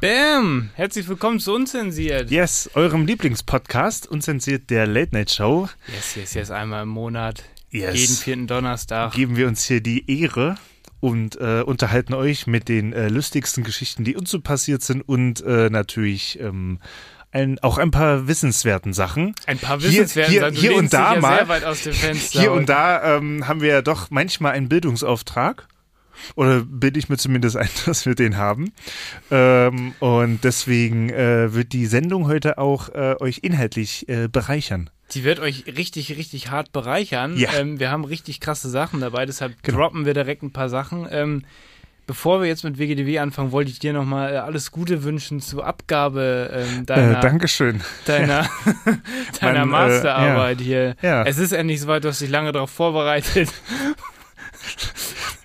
Bam! Herzlich willkommen zu Unzensiert. Yes, eurem Lieblingspodcast, Unzensiert der Late Night Show. Yes, yes, yes, einmal im Monat. Yes. Jeden vierten Donnerstag. Geben wir uns hier die Ehre und äh, unterhalten euch mit den äh, lustigsten Geschichten, die uns so passiert sind und äh, natürlich ähm, ein, auch ein paar wissenswerten Sachen. Ein paar wissenswerten hier, Sachen. Hier und da ja mal. sehr weit aus dem Fenster. Hier und da ähm, haben wir ja doch manchmal einen Bildungsauftrag. Oder bilde ich mir zumindest ein, dass wir den haben. Ähm, und deswegen äh, wird die Sendung heute auch äh, euch inhaltlich äh, bereichern. Die wird euch richtig, richtig hart bereichern. Ja. Ähm, wir haben richtig krasse Sachen dabei, deshalb Genau. droppen wir direkt ein paar Sachen. Ähm, bevor wir jetzt mit WGDW anfangen, wollte ich dir nochmal alles Gute wünschen zur Abgabe ähm, deiner, Äh, Dankeschön. deiner, deiner Mein, äh, Masterarbeit hier. Ja. Es ist endlich soweit, du hast dich lange darauf vorbereitet.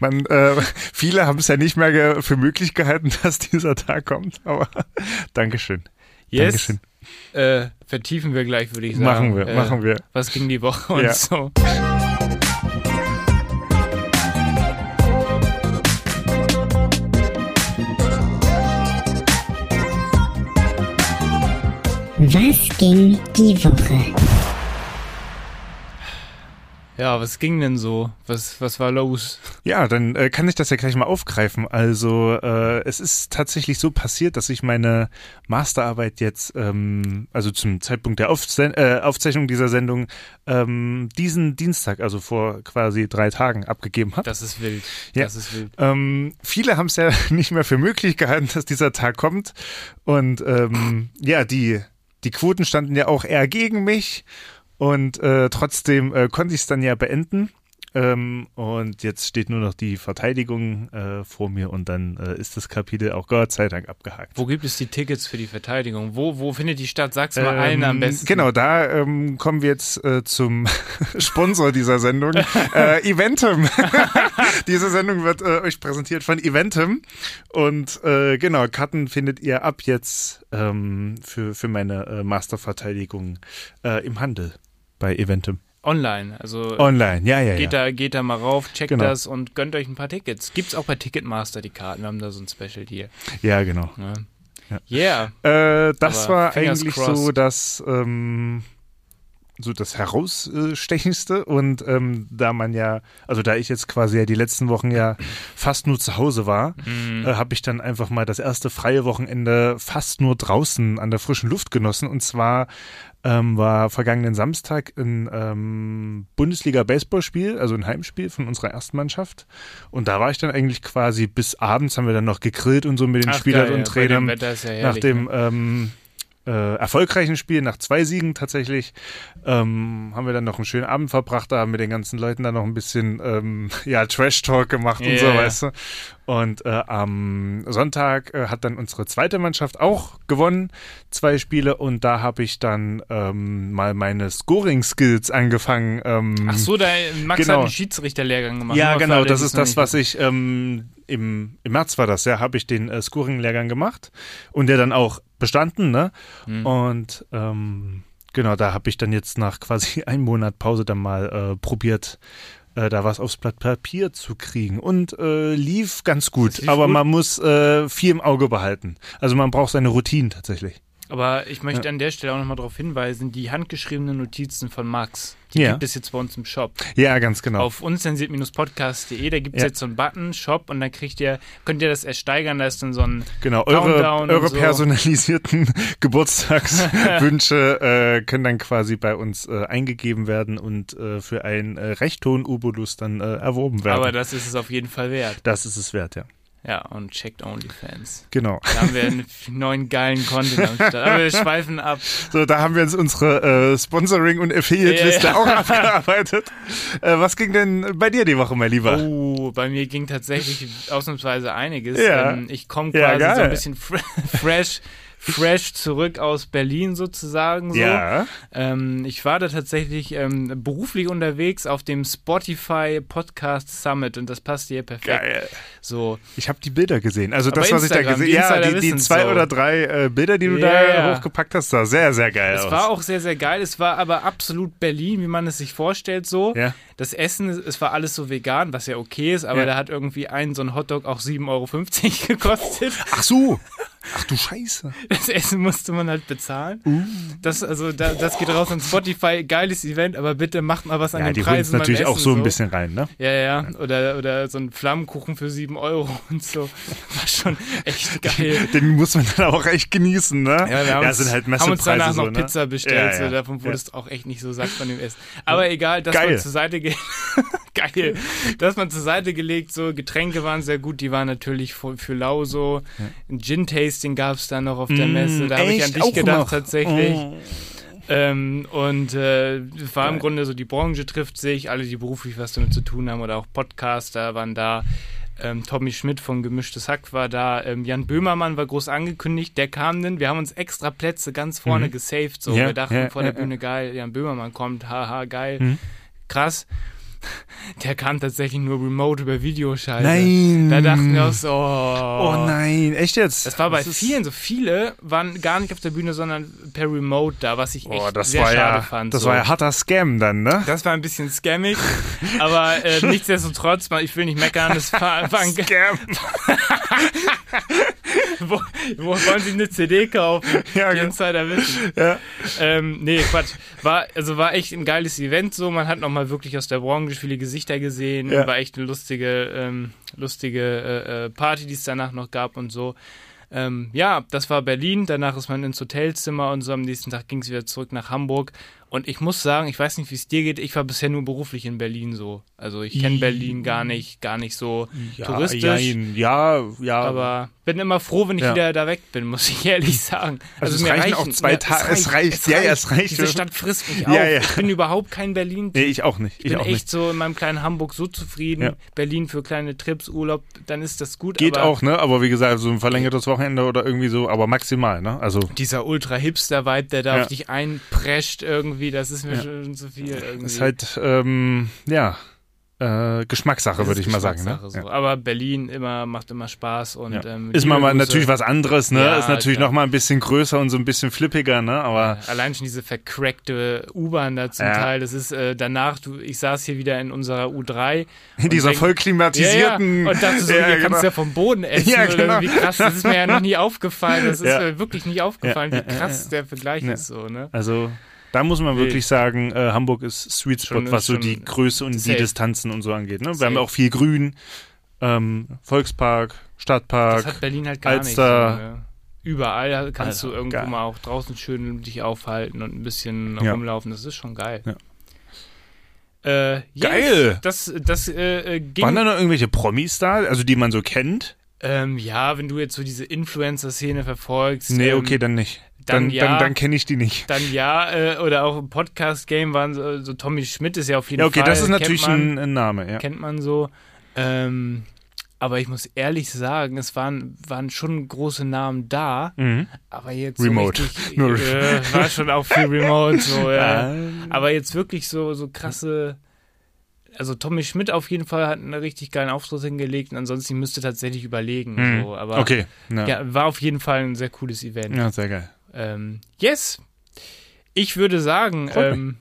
Man, äh, viele haben es ja nicht mehr für möglich gehalten, dass dieser Tag kommt, aber Dankeschön. Yes. Dankeschön. Äh, vertiefen wir gleich, würde ich sagen. Machen wir, äh, machen wir. Was ging die Woche und Ja. so. Was ging die Woche? Ja, was ging denn so? Was, was war los? Ja, dann äh, kann ich das ja gleich mal aufgreifen. Also äh, es ist tatsächlich so passiert, dass ich meine Masterarbeit jetzt, ähm, also zum Zeitpunkt der Aufze äh, Aufzeichnung dieser Sendung, ähm, diesen Dienstag, also vor quasi drei Tagen, abgegeben habe. Das ist wild. Ja. Das ist wild. Ähm, viele haben es ja nicht mehr für möglich gehalten, dass dieser Tag kommt. Und ähm, ja, die, die Quoten standen ja auch eher gegen mich. Und äh, trotzdem äh, konnte ich es dann ja beenden. Ähm, und jetzt steht nur noch die Verteidigung äh, vor mir und dann äh, ist das Kapitel auch Gott sei Dank abgehakt. Wo gibt es die Tickets für die Verteidigung? Wo, wo findet die statt? Sag's mal allen am Ähm, besten. Genau, da ähm, kommen wir jetzt äh, zum Sponsor dieser Sendung, äh, Eventum. Diese Sendung wird äh, euch präsentiert von Eventum. Und äh, genau, Karten findet ihr ab jetzt ähm, für, für meine Masterverteidigung im Handel bei Eventum. Online. Also Online, ja, ja, geht, ja. da, geht da mal rauf, checkt Genau. das und gönnt euch ein paar Tickets. Gibt's auch bei Ticketmaster die Karten. Wir haben da so ein Special hier. Ja, genau. Ja. Yeah. Äh, das Aber war fingers eigentlich crossed. so das, ähm, so das herausstechendste und ähm, da man ja, also da ich jetzt quasi ja die letzten Wochen ja fast nur zu Hause war, Mhm. äh, habe ich dann einfach mal das erste freie Wochenende fast nur draußen an der frischen Luft genossen und zwar ähm, war vergangenen Samstag ein ähm, Bundesliga-Baseballspiel, also ein Heimspiel von unserer ersten Mannschaft. Und da war ich dann eigentlich quasi bis abends haben wir dann noch gegrillt und so mit den Ach, Spielern geil, und Trainern ja nach dem ne? ähm, äh, erfolgreichen Spiel, nach zwei Siegen tatsächlich, ähm, haben wir dann noch einen schönen Abend verbracht, da haben wir den ganzen Leuten dann noch ein bisschen ja, Trash-Talk gemacht und so, weißt du. Und äh, am Sonntag äh, hat dann unsere zweite Mannschaft auch gewonnen, zwei Spiele, und da habe ich dann ähm, mal meine Scoring-Skills angefangen. Ähm, Ach so, da Max Genau. hat einen Schiedsrichterlehrgang gemacht. ja, genau, das ist das, was ich ähm, im, im März war das, ja, habe ich den äh, Scoring-Lehrgang gemacht und der dann auch bestanden, ne? Hm. Und ähm, genau, da habe ich dann jetzt nach quasi einem Monat Pause dann mal äh, probiert, äh, da was aufs Blatt Papier zu kriegen und äh, lief ganz gut. lief Aber gut? man muss äh, viel im Auge behalten. Also man braucht seine Routinen tatsächlich. Aber ich möchte an der Stelle auch nochmal darauf hinweisen, die handgeschriebenen Notizen von Max, die Ja. gibt es jetzt bei uns im Shop. Ja, ganz genau. Auf unzensiert-podcast.de, da gibt es Ja. jetzt so einen Button, Shop, und dann kriegt ihr, könnt ihr das ersteigern, da ist dann so ein Genau, eure, Countdown eure und so. personalisierten Geburtstagswünsche äh, können dann quasi bei uns äh, eingegeben werden und äh, für einen äh, recht hohen Ubulus dann äh, erworben werden. Aber das ist es auf jeden Fall wert. das ist es wert, ja. Ja, und checkt OnlyFans. Genau. Da haben wir einen neuen geilen Content am Start. Aber wir schweifen ab. So, da haben wir jetzt unsere äh, Sponsoring- und Affiliate-Liste Ja, ja. auch abgearbeitet. Äh, was ging denn bei dir die Woche, mein Lieber? Oh, bei mir ging tatsächlich ausnahmsweise einiges. Ja. Ähm, ich komme quasi so ein bisschen fre fresh, fresh zurück aus Berlin sozusagen. So. Ja. Ähm, ich war da tatsächlich ähm, beruflich unterwegs auf dem Spotify Podcast Summit und das passt hier perfekt. Geil. So. Ich habe die Bilder gesehen. Also das, was ich da gesehen habe. Ja, die, die zwei so. oder drei äh, Bilder, die du Ja, da hochgepackt hast, sah sehr, sehr geil Es aus. war auch sehr, sehr geil. Es war aber absolut Berlin, wie man es sich vorstellt, so. Ja. Das Essen, es war alles so vegan, was ja okay ist, aber Ja. da hat irgendwie ein so ein Hotdog auch 7,50 Euro gekostet. Ach so. Ach du Scheiße. Das Essen musste man halt bezahlen. Uh. Das, also, da, das geht raus an Spotify. Geiles Event, aber bitte macht mal was an Ja, den die Preisen. es natürlich beim auch Essen, so ein bisschen rein, ne? Ja, ja. Oder, oder so ein Flammenkuchen für 7 Euro und so. War schon echt geil. Den muss man dann auch echt genießen, ne? Ja, wir haben, sind halt uns, haben uns danach Messepreise noch so, ne? Pizza bestellt. Ja, ja. So, davon wurde Ja. es auch echt nicht so satt von dem Essen. Aber egal, dass Geil. man zur Seite ge Geil. Dass man zur Seite gelegt, so Getränke waren sehr gut, die waren natürlich für, für lau so. Ein Gin-Tasting gab es dann noch auf der Mm, Messe. Da habe ich an dich gedacht noch? tatsächlich. Oh. Ähm, und äh, war im. Grunde so, die Branche trifft sich, alle, die beruflich was damit zu tun haben oder auch Podcaster waren da. Ähm, Tommy Schmidt von Gemischtes Hack war da. Ähm, Jan Böhmermann war groß angekündigt, der kam dann. Wir haben uns extra Plätze ganz vorne Mhm. gesaved. So. Ja, wir dachten ja, vor der ja, Bühne, geil, Jan Böhmermann kommt, haha, geil. Mhm. Krass. Der kam tatsächlich nur remote über Videoschalte. Nein. Da dachten wir uns, oh. Oh nein, echt jetzt? Das war bei ist- vielen so. Viele waren gar nicht auf der Bühne, sondern per Remote da, was ich echt Oh, das sehr war schade ja, fand. das so. war ja harter Scam dann, ne? Das war ein bisschen scammig, aber äh, nichtsdestotrotz, ich will nicht meckern, das war, war ein Scam. wo, wo wollen Sie eine CD kaufen? Ja, Die genau. Insider wissen. Ja. Ähm, nee, Quatsch. War, also war echt ein geiles Event so. Man hat nochmal wirklich aus der Branche viele Gesichter gesehen. Ja. War echt eine lustige, ähm, lustige äh, äh, Party, die es danach noch gab und so. Ähm, ja, das war Berlin. Danach ist man ins Hotelzimmer und so. Am nächsten Tag ging es wieder zurück nach Hamburg. Und ich muss sagen, ich weiß nicht, wie es dir geht. Ich war bisher nur beruflich in Berlin so. Also ich kenne Berlin gar nicht, gar nicht so Ja, touristisch. jein. ja, ja. Aber bin immer froh, wenn ich Ja. wieder da weg bin, muss ich ehrlich sagen. Also es mir reichen auch zwei Tage- es reicht. Ja, ja, es reicht. Diese Stadt frisst mich auf. ja. Ich bin überhaupt kein berlin nee, ich auch nicht. Ich Ich, bin auch echt nicht. so in meinem kleinen Hamburg so zufrieden. Ja. Berlin für kleine Trips, Urlaub, dann ist das gut. Geht aber auch, ne? Aber wie gesagt, so ein verlängertes Wochenende oder irgendwie so, aber maximal, ne? Also Dieser Ultra-Hipster-Vibe, der da auf dich einprescht irgendwie, das ist mir schon zu viel irgendwie. ist halt, ähm, ja, äh, Geschmackssache, würde ich mal sagen. Ne? So. Ja. Aber Berlin immer, macht immer Spaß und Ja. ähm, Ist mal, natürlich was anderes, ne? Ja, ist natürlich klar. noch mal ein bisschen größer und so ein bisschen flippiger, ne? Aber Allein schon diese vercrackte U-Bahn da zum. Teil. Das ist äh, danach, du, ich saß hier wieder in unserer U3. in dieser denk- voll klimatisierten. Und dachte so, Ja, hier kannst genau. du ja vom Boden essen. Ja, oder genau. wie krass, das ist mir ja noch nie aufgefallen. Das ist mir wirklich nicht aufgefallen, wie krass der Vergleich ist so, ne? Also da muss man wirklich sagen, äh, Hamburg ist Sweet Spot, Schon- was so die Größe und die safe. Distanzen und so angeht. Ne? Wir Safe. haben auch viel Grün, ähm, Volkspark, Stadtpark. Das hat Berlin halt gar Alster. nicht. So, ne? Überall kannst Alter, du irgendwo geil. mal auch draußen schön dich aufhalten und ein bisschen Ja. rumlaufen. Das ist schon geil. Ja. Äh, yes, Geil. Das, das äh, äh, ging Waren da noch irgendwelche Promis da, also die man so kennt? Ähm, ja, wenn du jetzt so diese Influencer-Szene verfolgst. Nee, ähm, okay, dann nicht. Dann Dann, ja. dann, dann kenne ich die nicht. Dann ja, äh, oder auch im Podcast-Game waren so, so Tommy Schmidt ist ja auf jeden Ja, okay, Fall. das ist natürlich man, ein, Name, ja. Kennt man so. Ähm, aber ich muss ehrlich sagen, es waren, waren schon große Namen da, Mhm. aber jetzt Remote. so richtig, äh, war schon auch viel Remote, so, ja. Aber jetzt wirklich so, so krasse. Also Tommy Schmidt auf jeden Fall hat einen richtig geilen Auftritt hingelegt und ansonsten müsste tatsächlich überlegen. Mhm. So. Aber okay, ja. ja, war auf jeden Fall ein sehr cooles Event. ja, sehr geil. Ähm, yes. Ich würde sagen, ähm,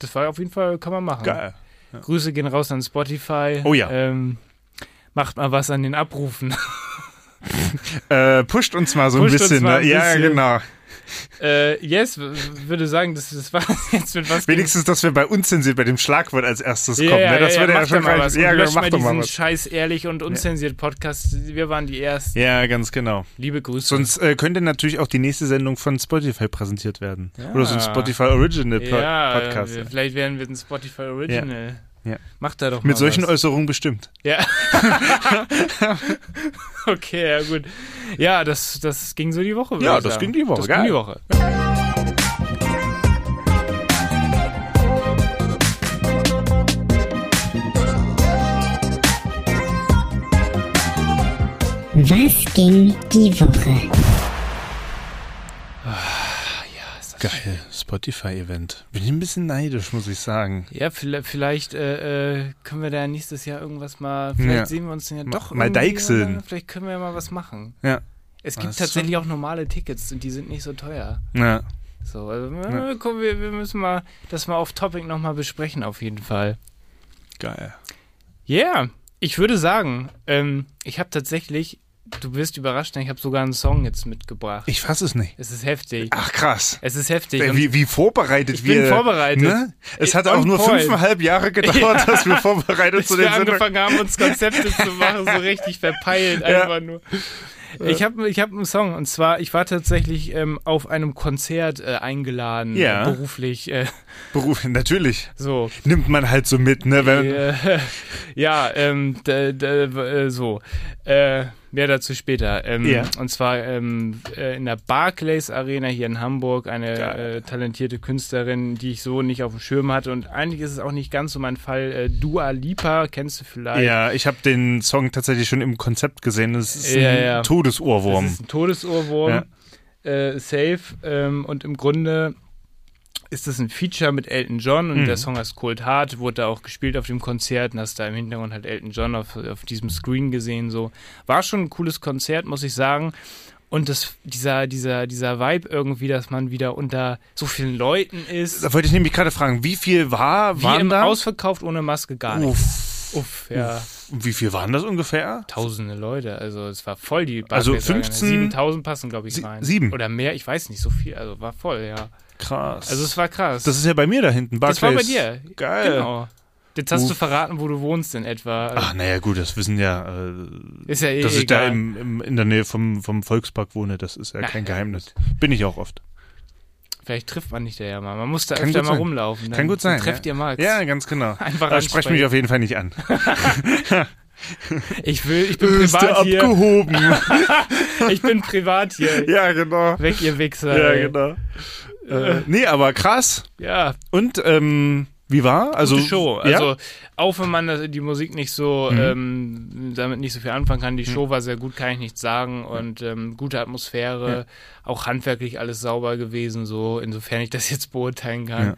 das war auf jeden Fall, kann man machen. Geil. Grüße gehen raus an Spotify. Oh ja. Ähm, macht mal was an den Abrufen. Äh, pusht uns mal so Pusht ein bisschen. mal ein ne? Ja, bisschen. genau. Äh, yes, würde sagen, das, das war jetzt mit was. Wenigstens, dass wir bei unzensiert bei dem Schlagwort als erstes ja, kommen. ja, ne? Das ja, würde ja macht schon mal was. Ja, genau, löscht mach mal mal diesen was. scheiß ehrlich und unzensiert Podcast. Wir waren die ersten. Ja, ganz genau. Liebe Grüße. Sonst äh, könnte natürlich auch die nächste Sendung von Spotify präsentiert werden. Ja. Oder so ein Spotify Original Po- ja, Podcast. äh, vielleicht werden wir ein Spotify Original. Ja. Macht da doch Mit solchen was. Äußerungen bestimmt. Ja. okay, ja gut. Ja, das, das ging so die Woche. Ja, das sagen. ging die Woche, Das ging geil. die Woche. Was ging die Woche? Geil, Spotify-Event. Bin ich ein bisschen neidisch, muss ich sagen. Ja, vielleicht, vielleicht äh, äh, können wir da nächstes Jahr irgendwas mal, vielleicht Ja. sehen wir uns dann ja doch mal deichseln. Vielleicht können wir ja mal was machen. Ja. Es Das gibt tatsächlich schon- auch normale Tickets und die sind nicht so teuer. Ja. So, also Ja. äh, komm, wir, wir müssen mal das mal auf Topic nochmal besprechen, auf jeden Fall. Geil. Ja, yeah, ich würde sagen, ähm, ich habe tatsächlich, du wirst überrascht, ich habe sogar einen Song jetzt mitgebracht. Ich fass es nicht. es ist heftig. Ach krass. Es ist heftig. Wie, wie vorbereitet Ich wir. bin vorbereitet. Ne? Es hat auch nur point. fünfeinhalb Jahre gedauert, Ja. dass wir vorbereitet bis zu wir den Sendungen. angefangen haben, uns Konzepte zu machen, so richtig verpeilt Ja. einfach nur. Ich habe ich hab einen Song und zwar, ich war tatsächlich ähm, auf einem Konzert äh, eingeladen, Ja. äh, beruflich. Äh, Beruf, natürlich. so. Nimmt man halt so mit, ne? Wenn, Äh, ja, ähm, äh, so. Äh, mehr dazu später. Ähm, Ja. Und zwar ähm, äh, in der Barclays Arena hier in Hamburg, eine äh, talentierte Künstlerin, die ich so nicht auf dem Schirm hatte. Und eigentlich ist es auch nicht ganz so mein Fall. Äh, Dua Lipa, kennst du vielleicht? ja, ich habe den Song tatsächlich schon im Konzept gesehen. Das ist ein Ja, ja. Todesohrwurm. Das ist ein Todesohrwurm. Äh, safe. Ähm, und im Grunde ist das ein Feature mit Elton John und Mhm. der Song heißt Cold Heart, wurde da auch gespielt auf dem Konzert und hast da im Hintergrund halt Elton John auf, auf diesem Screen gesehen. So. War schon ein cooles Konzert, muss ich sagen. Und das, dieser, dieser, dieser Vibe irgendwie, dass man wieder unter so vielen Leuten ist. Da wollte ich nämlich gerade fragen, wie viel war, Wie waren im da? Ausverkauft ohne Maske gar nicht. Uff. Uff, ja. Und wie viel waren das ungefähr? Tausende Leute, also es war voll die Also Barclays Arena. 15 7000 passen, glaube ich, rein. sieben? Oder mehr, ich weiß nicht, so viel, also war voll, ja. Krass. Also es war krass. das ist ja bei mir da hinten. Das war bei Barclays. dir. Geil. Genau. Jetzt hast du Uff. verraten, wo du wohnst in etwa. Ach, naja, gut, das wissen ja, äh, ist ja eh dass ich da egal. im, im, in der Nähe vom, vom Volkspark wohne, das ist ja Na, kein Geheimnis. Bin ich auch oft. Vielleicht trifft man dich da ja mal. Man muss da Kann öfter mal sein. rumlaufen. Kann gut sein. Trefft ja. ihr Max. Ja, ganz genau. Einfach Aber sprech mich auf jeden Fall nicht an. Ich will, ich bin Ist der privat hier. abgehoben. Ich bin privat hier. ja, genau. Weg, ihr Wichser. Ja, ey. genau. Äh, nee, aber krass. Ja, Und ähm, wie war? Also gute Show. Ja? Also auch wenn man die Musik nicht so Mhm. ähm, damit nicht so viel anfangen kann, die Show war sehr gut, kann ich nichts sagen und ähm, gute Atmosphäre, auch handwerklich alles sauber gewesen, so insofern ich das jetzt beurteilen kann. Ja.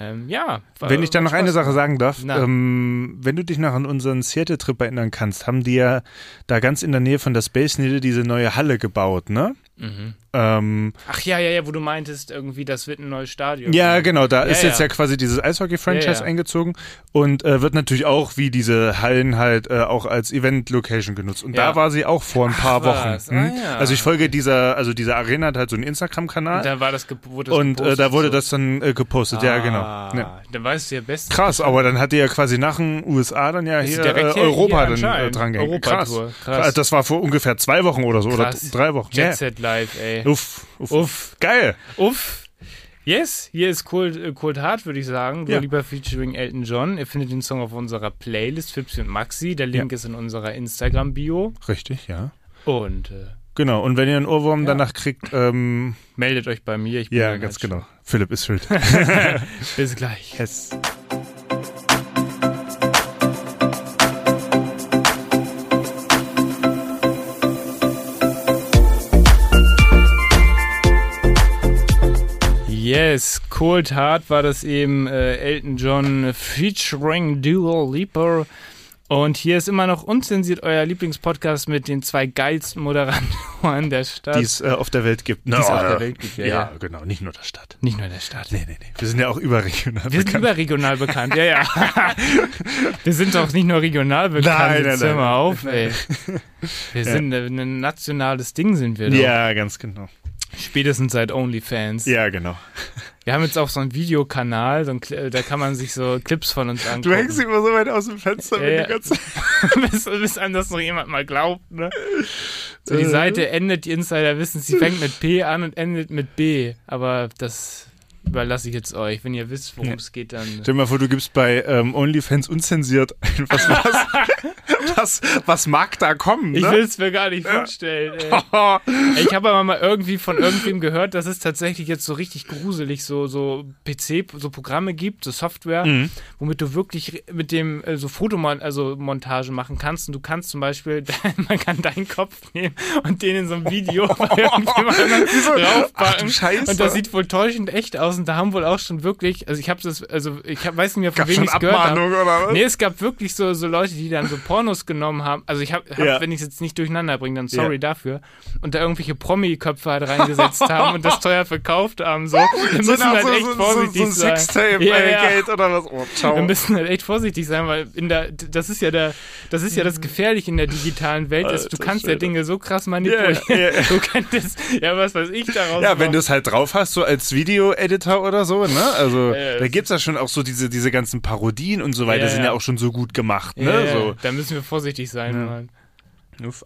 Ähm, ja Wenn ich da war noch eine Spaß. Sache sagen darf, ähm, wenn du dich noch an unseren Seattle-Trip erinnern kannst, haben die ja da ganz in der Nähe von der Space Needle diese neue Halle gebaut, ne? Mhm. Ähm, Ach ja, ja, ja, wo du meintest, irgendwie, das wird ein neues Stadion. ja, genau, da Ja, ist jetzt ja. ja quasi dieses Eishockey-Franchise Ja, ja. eingezogen und äh, wird natürlich auch wie diese Hallen halt äh, auch als Event-Location genutzt. Und Ja. da war sie auch vor ein paar was. Wochen. Hm? Ah, ja. Also ich folge dieser, also diese Arena hat halt so einen Instagram-Kanal Und da war das, ge- wurde das und äh, da wurde so. das dann äh, gepostet, ja genau. Ah, Ja. Dann weißt du ja best. Krass, aber dann hat die ja quasi nach den USA dann ja hier direkt äh, hier- Europa hier dann äh, dran gehängt. Krass. Krass. Das war vor ungefähr zwei Wochen oder so Krass. oder drei Wochen. Jet Ja. Set Live, ey. Uff, uff, Uff. Geil. Uff. Yes, hier ist Cold, äh, Cold Heart, würde ich sagen. Du Ja. lieber featuring Elton John. Ihr findet den Song auf unserer Playlist, Fipsi und Maxi. Der Link ist in unserer Instagram-Bio. Richtig, ja. Und äh, Genau, und wenn ihr einen Ohrwurm Ja. danach kriegt, ähm, meldet euch bei mir. Ich bin ja, ganz halt genau. Philipp ist schuld. Bis gleich. yes. Yes, Cold Heart war das eben äh, Elton John featuring Dual Leaper. Und hier ist immer noch unzensiert euer Lieblingspodcast mit den zwei geilsten Moderatoren der Stadt. Die es äh, auf der Welt gibt. Die es auf der Welt gibt, ja, ja, ja. genau, nicht nur der Stadt. Nicht nur der Stadt. Nee, nee, nee. Wir sind ja auch überregional Wir sind bekannt. überregional bekannt, ja, ja. Wir sind doch nicht nur regional bekannt. Nein, nein, Jetzt hör mal auf, ey. Wir sind ein nationales Ding, sind wir doch. ja, ganz genau. Spätestens seit OnlyFans. Ja, genau. Wir haben jetzt auch so einen Videokanal, so ein, Cl- da kann man sich so Clips von uns angucken. Du hängst immer so weit aus dem Fenster, wenn Ja, die ganze bis, bis einem das noch jemand mal glaubt, ne? So, die Äh. Seite endet, die Insider wissen, sie fängt mit P an und endet mit B. Aber das überlasse ich jetzt euch. Wenn ihr wisst, worum Ja. es geht, dann. Stell dir mal vor, du gibst bei ähm, OnlyFans unzensiert einfach was. was, was mag da kommen? Ich Ne? will es mir gar nicht vorstellen. Ey. Ich habe aber mal irgendwie von irgendwem gehört, dass es tatsächlich jetzt so richtig gruselig so, so PC, so Programme gibt, so Software, Mhm. womit du wirklich mit dem äh, so Fotomon also Montage machen kannst. Und du kannst zum Beispiel, man kann deinen Kopf nehmen und den in so einem Video Ach draufpacken. Scheiße. Und das sieht wohl täuschend echt aus. Und da haben wohl auch schon wirklich, also ich habe das, also ich hab, weiß nicht mehr, von Gab wem ich gehört habe. Nee, es gab wirklich so, so Leute, die dann so Pornos genommen haben. Also ich habe, hab, Ja. wenn ich es jetzt nicht durcheinander bringe, dann sorry Ja. dafür. Und da irgendwelche Promi-Köpfe halt reingesetzt haben und das teuer verkauft haben. So, wir müssen halt so, echt so, so, vorsichtig so ein sein. Sextape Ja, äh, ja. Geld oder was? Oh, Wir müssen halt echt vorsichtig sein, weil in der, das ist ja der, das ist ja das Gefährliche in der digitalen Welt, ist, du Alter kannst ja. Dinge so krass manipulieren. Ja, ja, ja. Du könntest, ja, was weiß ich daraus Ja, wenn machen. du es halt drauf hast, so als Video-Editor oder so, ne? Also, da das gibt's ja schon auch so diese, diese ganzen Parodien und so weiter, sind ja. auch schon so gut gemacht, ne? So. Da müssen wir vorsichtig sein, Ja. Mann.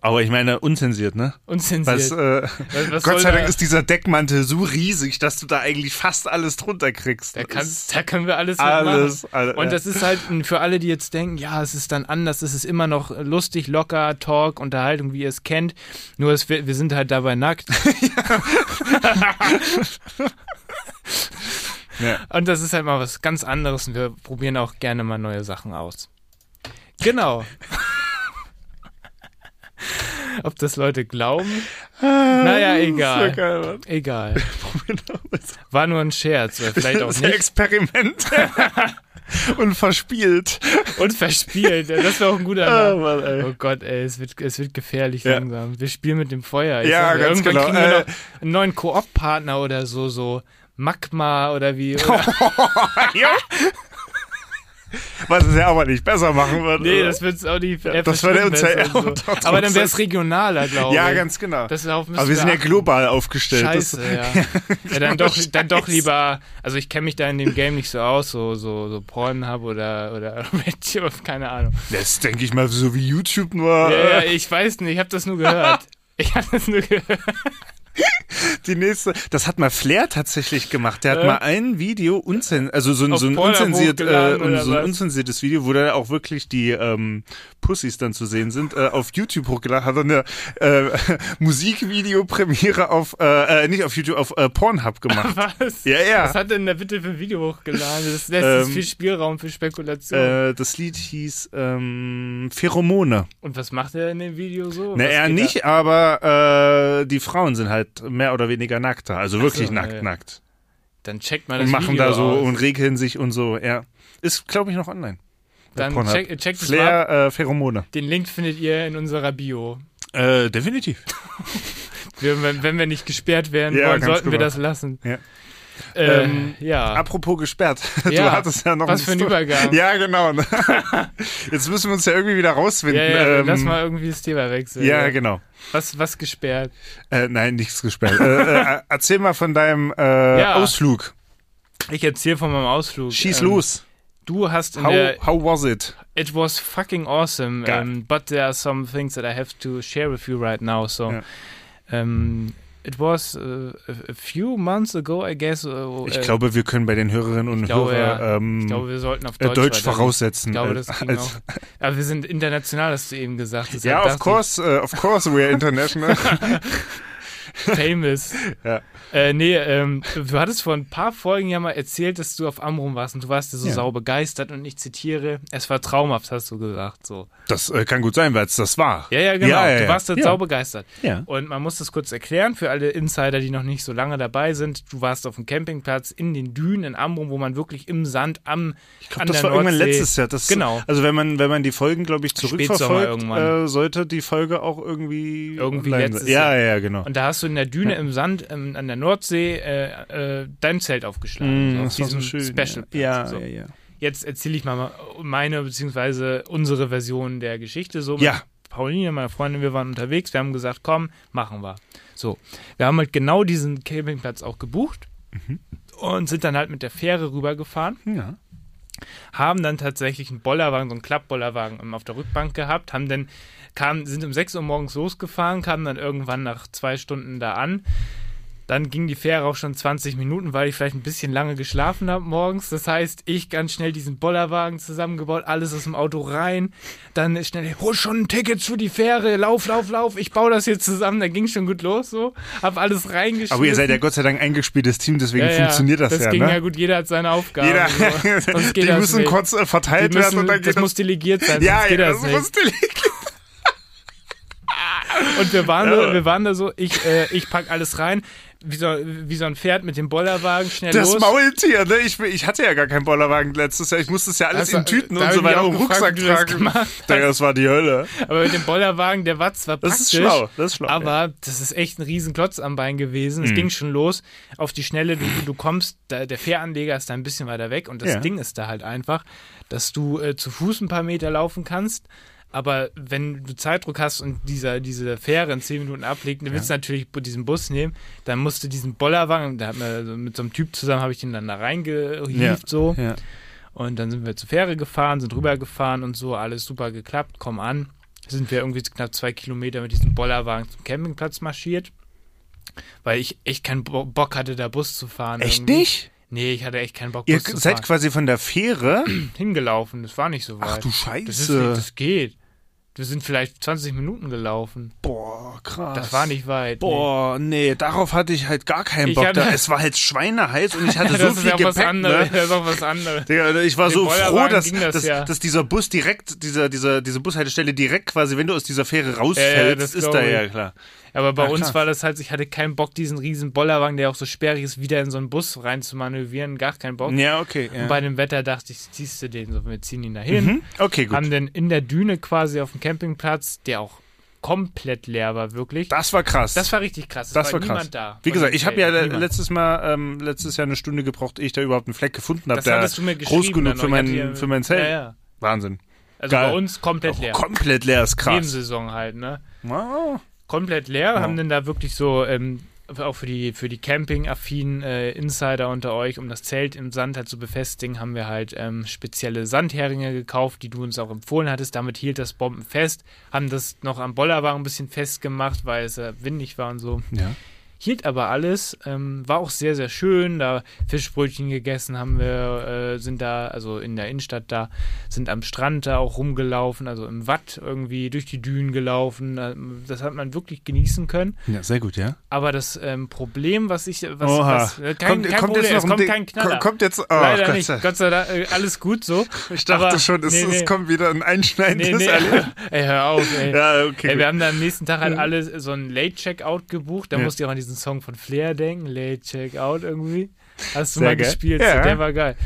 Aber ich meine, unzensiert, ne? Unzensiert. Was, äh, Was- was Gott sei da- Dank ist dieser Deckmantel so riesig, dass du da eigentlich fast alles drunter kriegst. Da, Das kann, ist da können wir alles, alles, mitmachen. alle- Und ja. das ist halt für alle, die jetzt denken, ja, es ist dann anders, es ist immer noch lustig, locker, Talk, Unterhaltung, wie ihr es kennt. Nur es, wir, wir sind halt dabei nackt. Ja. Und das ist halt mal was ganz anderes und wir probieren auch gerne mal neue Sachen aus. Genau. Ob das Leute glauben? Naja, egal. So geil. Egal. War nur ein Scherz, oder vielleicht auch ist ein nicht. Experiment. Und verspielt. Und verspielt. Das wäre auch ein guter Oh, Name. Mann, ey. Oh Gott, ey, es wird, es wird gefährlich Ja. langsam. Wir spielen mit dem Feuer. Ich Ja, sag ganz irgendwann genau. kriegen wir Äh, noch einen neuen Koop-Partner oder so, so Magma oder wie. Oder, ja. Was es ja aber nicht besser machen wird. nee, oder? das wird auch nicht. äh, das würde uns ja unter- Aber dann wäre es regionaler, glaube ich. Ja, ganz genau. Aber wir sind ja global aufgestellt. Scheiße, Das, ja. ja dann, doch, dann doch Scheiße. lieber, also ich kenne mich da in dem Game nicht so aus, so, so, so Pornhub oder, oder keine Ahnung. das denke ich mal so wie YouTube nur. Ja, ja, äh, ich weiß nicht, ich habe das nur gehört. Ich habe das nur gehört. Die nächste, das hat mal Flair tatsächlich gemacht. Der hat Äh? mal ein Video unzen, also so so ein, unzensiert, äh, so ein unzensiertes Video, wo da auch wirklich die ähm, Pussys dann zu sehen sind, äh, auf YouTube hochgeladen. Hat er eine äh, Musikvideo-Premiere auf, äh, äh, nicht auf YouTube, auf äh, Pornhub gemacht. Was? ja, ja. Was hat denn da bitte für ein Video hochgeladen? Das lässt Ähm, viel Spielraum für Spekulation. Äh, das Lied hieß ähm, Pheromone. Und was macht er in dem Video so? Was er nicht, aber äh, die Frauen sind halt mehr oder weniger nackter. Also wirklich so, nackt, ja. nackt. Da? Dann checkt mal das Und machen Video da so aus. und regeln sich und so, ja. Ist, glaube ich, noch online. Dann check, checkt es mal. Flair, äh, Pheromone. Den Link findet ihr in unserer Bio. Äh, definitiv. Wir, wenn, wenn wir nicht gesperrt werden Ja, wollen, sollten wir genau. das lassen. Ja. Äh, Ähm, ja. Apropos gesperrt. Du Ja, hattest ja noch was für ein. Übergang. Ja, genau. Jetzt müssen wir uns ja irgendwie wieder rausfinden. ja, ja, ähm, lass mal irgendwie das Thema wechseln. ja, genau. Was, was gesperrt? Äh, nein, nichts gesperrt. äh, äh, erzähl mal von deinem äh, Ja. Ausflug. Ich erzähle von meinem Ausflug. Schieß Ähm, los. Du hast in How, der how was it? It was fucking awesome, um, but there are some things that I have to share with you right now. So, Ja. um, it was uh, a few months ago, I guess. Uh, Ich äh, glaube, wir können bei den Hörerinnen und glaube, Hörern ja. ähm, glaube, wir sollten auf äh, Deutsch, voraussetzen. Ich glaube, als- das ging als- auch. Aber wir sind international, hast du eben gesagt. Ja, of course, äh, of course, we are international. Famous. Ja. Äh, nee, ähm, du hattest vor ein paar Folgen ja mal erzählt, dass du auf Amrum warst und du warst ja so Ja. sau begeistert und ich zitiere, es war traumhaft, hast du gesagt. So. Das äh, kann gut sein, weil es das war. Ja, ja, genau. Ja, ja, du warst da Ja. sau begeistert. Ja. Und man muss das kurz erklären für alle Insider, die noch nicht so lange dabei sind. Du warst auf dem Campingplatz in den Dünen in Amrum, wo man wirklich im Sand am Ich glaube, das war irgendwann Nordsee- letztes Jahr. Das, Genau. Also wenn man, wenn man die Folgen, glaube ich, zurückverfolgt, irgendwann. äh, sollte die Folge auch irgendwie Irgendwie letztes Jahr. ja, ja, genau. Und da hast du in der Düne im Sand ähm, an der Nordsee äh, äh, dein Zelt aufgeschlagen. so auf Mm, war so diesem schön. Special. ja, so. ja, ja. Jetzt erzähle ich mal meine beziehungsweise unsere Version der Geschichte. So Ja. Pauline, meine Freundin, wir waren unterwegs. Wir haben gesagt, komm, machen wir. So, wir haben halt genau diesen Campingplatz auch gebucht Mhm. und sind dann halt mit der Fähre rübergefahren. ja. haben dann tatsächlich einen Bollerwagen, so einen Klappbollerwagen ähm, auf der Rückbank gehabt, haben dann, kamen, sind um 6 Uhr morgens losgefahren, kamen dann irgendwann nach zwei Stunden da an. Dann ging die Fähre auch schon 20 Minuten, weil ich vielleicht ein bisschen lange geschlafen habe morgens. Das heißt, ich ganz schnell diesen Bollerwagen zusammengebaut, alles aus dem Auto rein. Dann schnell, hol schon ein Ticket für die Fähre, lauf, lauf, lauf. Ich baue das hier zusammen. Dann ging schon gut los so. Hab alles reingeschmissen. Aber ihr seid ja Gott sei Dank ein eingespieltes Team, deswegen Ja, ja, funktioniert das, das ja. ging ne? ja gut, jeder hat seine Aufgabe. Jeder, so. Die das müssen nicht. kurz äh, verteilt müssen, werden und dann das geht das. muss delegiert sein, ja, ja, das das muss delegiert. Und wir waren, Ja. da, wir waren da so, ich, äh, ich pack alles rein, wie so, wie so ein Pferd mit dem Bollerwagen, schnell Das los. Maultier, ne? Ich, ich hatte ja gar keinen Bollerwagen letztes Jahr. Ich musste es ja alles Also, in Tüten und so ich weiter im Rucksack das tragen. hast. Digga, das war die Hölle. Aber mit dem Bollerwagen, der war zwar Das praktisch, ist schlau, das ist schlau. aber das ist echt ein riesen Klotz am Bein gewesen. Es Mhm. ging schon los auf die Schnelle, du, du kommst, da, der Fähranleger ist da ein bisschen weiter weg und das Ja. Ding ist da halt einfach, dass du äh, zu Fuß ein paar Meter laufen kannst. Aber wenn du Zeitdruck hast und dieser, diese Fähre in 10 Minuten ablegt, dann willst du natürlich diesen Bus nehmen, dann musst du diesen Bollerwagen, da hat man so mit so einem Typ zusammen, habe ich den dann da reingehievt so. Ja. Und dann sind wir zur Fähre gefahren, sind rübergefahren und so, alles super geklappt, komm an. Sind wir irgendwie knapp zwei Kilometer mit diesem Bollerwagen zum Campingplatz marschiert. Weil ich echt keinen Bo Bock hatte, da Bus zu fahren. Echt irgendwie. nicht? Nee, ich hatte echt keinen Bock, Ihr Bus zu seid fahren. quasi von der Fähre. hingelaufen, das war nicht so weit. Ach du das, ist, Scheiße. das geht. Wir sind vielleicht 20 Minuten gelaufen. Boah, krass. Das war nicht weit. Boah, nee, darauf hatte ich halt gar keinen Ich Bock. da. Es war halt schweineheiß und ich hatte Nee. so viel Gepäck. anderes. Ne? Das ist auch was anderes. Digga, ich war Mit so froh, dass, das dass, ja. dass dieser Bus direkt, dieser, dieser, diese Bushaltestelle direkt quasi, wenn du aus dieser Fähre rausfällst, das ist da ja klar. Aber bei Ja, uns war das halt, ich hatte keinen Bock, diesen riesen Bollerwagen, der auch so sperrig ist, wieder in so einen Bus rein zu manövrieren. Gar keinen Bock. Ja, okay. Ja. Und bei dem Wetter dachte ich, ziehst du den so, wir ziehen ihn dahin. mhm. Okay, gut. Haben den in der Düne quasi auf dem Campingplatz, der auch komplett leer war, wirklich. Das war krass. Das war richtig krass. Es Das war niemand krass. da. Wie gesagt, ich habe ja Niemand. letztes Mal, ähm, letztes Jahr eine Stunde gebraucht, ehe ich da überhaupt einen Fleck gefunden habe, das der hattest du mir groß genug dann für mein, dir- für mein Zelt. Ja, ja. Wahnsinn. Also Geil. bei uns komplett leer. Komplett leer ist krass. Nebensaison halt, ne? Wow. Komplett leer, Ja. haben denn da wirklich so, ähm, auch für die, für die Camping-affinen äh, Insider unter euch, um das Zelt im Sand halt zu befestigen, haben wir halt ähm, spezielle Sandheringe gekauft, die du uns auch empfohlen hattest. Damit hielt das Bomben fest, haben das noch am Bollerwagen ein bisschen festgemacht, weil es äh, windig war und so. Ja. Hielt aber alles, ähm, war auch sehr, sehr schön. Da Fischbrötchen gegessen haben wir, äh, sind da, also in der Innenstadt da, sind am Strand da auch rumgelaufen, also im Watt irgendwie durch die Dünen gelaufen. Das hat man wirklich genießen können. ja, sehr gut, ja. Aber das ähm, Problem, was ich, was, Oha. was äh, kein, kein Problem, jetzt noch es ein kommt kein Knaller. Kommt jetzt, oh, Leider Gott nicht, sei- Gott sei Dank, äh, alles gut so. Ich dachte Aber- schon, es, nee, nee. es kommt wieder ein einschneidendes Nee, nee, ey, hör auf, ey. Ja, okay. Ey, wir haben da am nächsten Tag halt Mhm. alle so einen Late-Checkout gebucht. Da Ja. musste ich auch an diesen Song von Flair denken. Late-Checkout irgendwie. Hast du Sehr mal geil. gespielt? Ja. So, der war geil.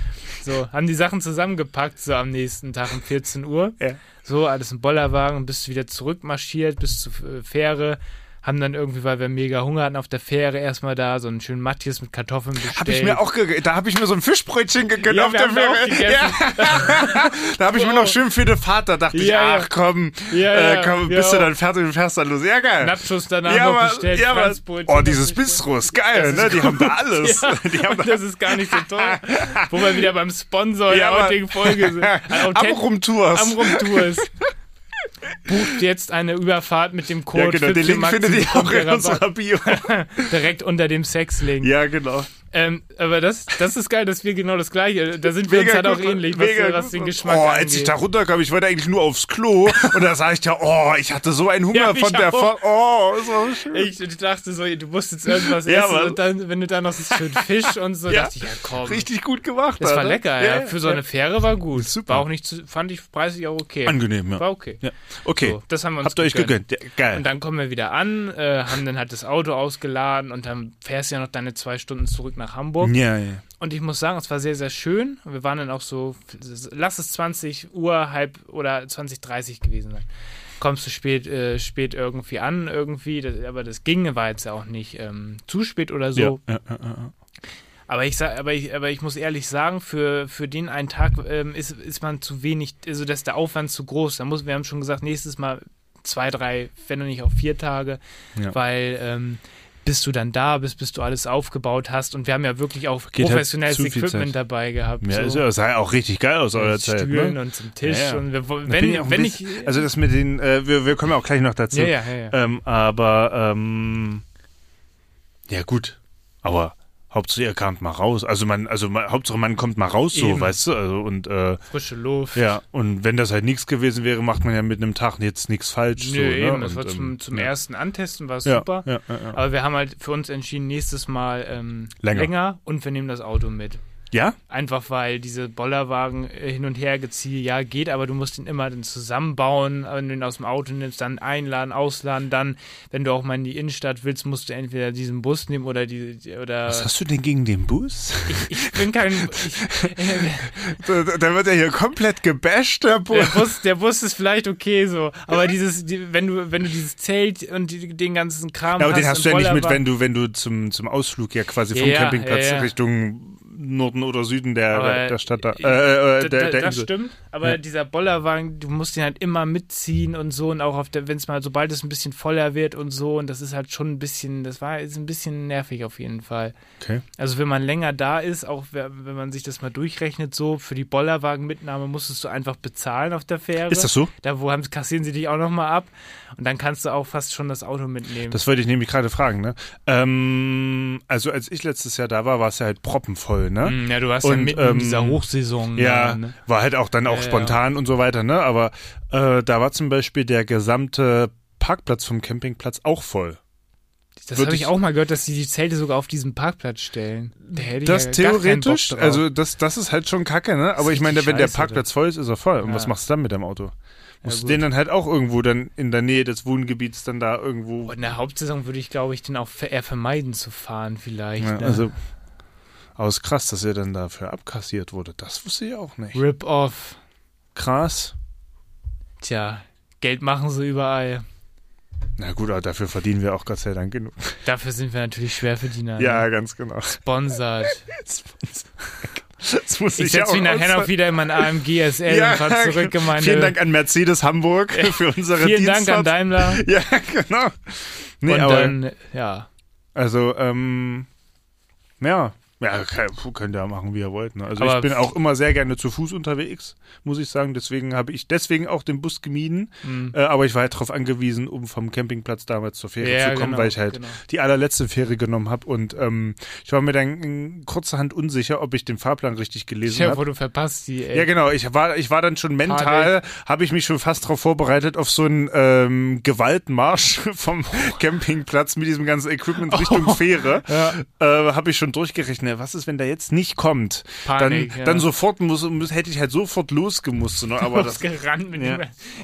So, haben die Sachen zusammengepackt, so am nächsten Tag um 14 Uhr. Ja. So, alles im Bollerwagen, bist du wieder zurückmarschiert bis zur äh, Fähre. Haben dann irgendwie, weil wir mega Hunger hatten auf der Fähre, erstmal da so einen schönen Matthias mit Kartoffeln bestellt. Hab ich mir auch da habe ich mir so ein Fischbrötchen gegönnt Ja, auf der da Fähre. Ja. da habe ich mir noch schön für den Vater dachte ich, Ja, ja. ach komm, Ja, äh, komm, bist du dann fertig und fährst dann los. Ja, geil. Nachos danach ja, noch bestellt. ja. Franzbrötchen Oh, dieses bestellt. Bistro ist geil, ne? Die haben da alles. Haben da das ist gar nicht so teuer. Wo wir wieder beim Sponsor der Ja, Mann. heutigen Folge sind. Amrum Tours. Amrum Tours. Bucht jetzt eine Überfahrt mit dem Code Ja, genau, den Link findet ihr auch in unserer Bio. direkt unter dem Sexlink. ja, genau. Ähm, aber das, das ist geil, dass wir genau das gleiche, da sind wir uns Mega halt auch gut, ähnlich, was, was den Geschmack Oh, angeht. als ich da runterkam, ich wollte eigentlich nur aufs Klo und da sag ich ja, oh, ich hatte so einen Hunger Ja, von der auch. Fahrt. Oh, ist so schön. ich, ich dachte so, du musst jetzt irgendwas Ja, essen Mann. und dann, wenn du da noch so schön Fisch und so, Ja. dachte ich, ja komm. Richtig gut gemacht. Das war Alter. lecker, ja. Für so eine Fähre war gut. Super. War auch nicht zu, fand ich preislich auch okay. Angenehm, ja. War okay. ja. Okay. So, das haben wir uns Habt ihr euch gegönnt? Geil. Und dann kommen wir wieder an, äh, haben dann halt das Auto ausgeladen und dann fährst du ja noch deine zwei Stunden zurück nach Hamburg. ja, ja. Und ich muss sagen, es war sehr, sehr schön. Wir waren dann auch so, lass es 20 Uhr, halb oder 20, 30 gewesen sein. Kommst du spät, äh, spät irgendwie an, irgendwie, das, aber das ging, war jetzt ja auch nicht ähm, zu spät oder so. Ja, ja, ja. Aber ich sag, aber ich, aber ich muss ehrlich sagen, für, für den einen Tag ähm, ist, ist man zu wenig, also dass der Aufwand zu groß. Da muss, wir haben schon gesagt, nächstes Mal zwei, drei, wenn nicht auf vier Tage, weil ähm, bis du dann da bist, bis du alles aufgebaut hast. Und wir haben ja wirklich auch Geht halt professionelles viel Equipment dabei gehabt. Ja, so. ist ja, sah ja auch richtig geil aus, eurer Zeit. Stühlen Ne? und zum Tisch. Ja, ja. Und wir, wenn, ein wenn bisschen- ich. Also das mit den, äh, wir, wir kommen ja auch gleich noch dazu. ja, ja, ja, ja. Ähm, aber, ähm, ja gut. Aber Hauptsache ihr kamt mal raus. Also man, also man, Hauptsache man kommt mal raus, so, Eben. weißt du? Also und äh, Frische Luft. ja, und wenn das halt nichts gewesen wäre, macht man ja mit einem Tag jetzt nichts falsch. Nö, so, ne? eben. Das und, war zum, ähm, zum ja. ersten Antesten, war es ja, super. Ja. Aber wir haben halt für uns entschieden, nächstes Mal ähm, Länger. länger und wir nehmen das Auto mit. Ja? Einfach weil diese Bollerwagen äh, hin und her geziehe, ja, geht, aber du musst ihn immer dann zusammenbauen, wenn du ihn aus dem Auto nimmst, dann einladen, ausladen, dann, wenn du auch mal in die Innenstadt willst, musst du entweder diesen Bus nehmen oder die, oder Was hast du denn gegen den Bus? ich bin kein ich, da, da wird ja hier komplett gebasht, der der Bus. Bus, der Bus ist vielleicht okay so, aber dieses, die, wenn du, wenn du dieses Zelt und die, den ganzen Kram Ja, aber hast, den hast du ja nicht mit, wenn du, wenn du zum, zum Ausflug ja quasi vom Ja, Campingplatz ja, ja. Richtung Norden oder Süden der, Aber, der Stadt da, äh, äh, äh, der, da- der das Insel. stimmt, aber Ja. dieser Bollerwagen, du musst ihn halt immer mitziehen und so und auch auf der, wenn es mal, sobald es ein bisschen voller wird und so und das ist halt schon ein bisschen, das war ist ein bisschen nervig auf jeden Fall. Okay. Also wenn man länger da ist, auch wenn man sich das mal durchrechnet, so für die Bollerwagenmitnahme musstest du einfach bezahlen auf der Fähre. Ist das so? Da wo haben, kassieren sie dich auch nochmal ab und dann kannst du auch fast schon das Auto mitnehmen. Das wollte ich nämlich gerade fragen, ne? Ähm, also als ich letztes Jahr da war, war es ja halt proppenvoll, ne? Hm, ja, du warst ja Und, mitten ähm, in dieser Hochsaison. Ja, ne? war halt auch dann auch Ja, ja. spontan und so weiter, ne? Aber äh, da war zum Beispiel der gesamte Parkplatz vom Campingplatz auch voll. Das habe ich ich- auch mal gehört, dass sie die Zelte sogar auf diesen Parkplatz stellen. Da hätte ich Das ja gar keinen theoretisch, also das, das ist halt schon kacke, ne? Aber ich meine, wenn der Parkplatz voll ist, ist er voll. Und Ja. was machst du dann mit dem Auto? Musst du gut. den dann halt auch irgendwo dann in der Nähe des Wohngebiets dann da irgendwo. Und in der Hauptsaison würde ich, glaube ich, den auch eher vermeiden zu fahren, vielleicht. Ja, ne? also, aber es ist krass, dass er dann dafür abkassiert wurde. Das wusste ich auch nicht. Rip-Off. Krass. Tja, Geld machen sie überall. Na gut, aber dafür verdienen wir auch Gott sei Dank genug. Dafür sind wir natürlich Schwerverdiener. Ja, Ne? ganz genau. Sponsert. Das muss Ich ich, ja setze mich nachher noch wieder in mein AMG SL und fahre zurück in meine... Vielen Dank an Mercedes Hamburg für unsere Vielen Dank Dienstfahrt. an Daimler. Ja, genau. Nee, und aber, dann, ja. also, ähm, ja, ja, kann- könnt ihr machen, wie ihr wollt. Ne? Also Aber ich bin auch immer sehr gerne zu Fuß unterwegs, muss ich sagen. Deswegen habe ich deswegen auch den Bus gemieden. Hm. Äh, aber ich war halt darauf angewiesen, um vom Campingplatz damals zur Fähre Ja, zu kommen, genau, weil ich halt genau. die allerletzte Fähre genommen habe. Und ähm, ich war mir dann in kurzerhand unsicher, ob ich den Fahrplan richtig gelesen habe. vor, du verpasst die, ey. Ja, genau. Ich war, ich war dann schon mental, habe ich mich schon fast darauf vorbereitet auf so einen ähm, Gewaltmarsch vom Campingplatz mit diesem ganzen Equipment Richtung Fähre. Ja. Äh, habe ich schon durchgerechnet. Was ist, wenn der jetzt nicht kommt? Panik, dann, ja. dann sofort muss, muss, hätte ich halt sofort losgemusst. Ne? Aber das, gerannt mit Ja. ihm.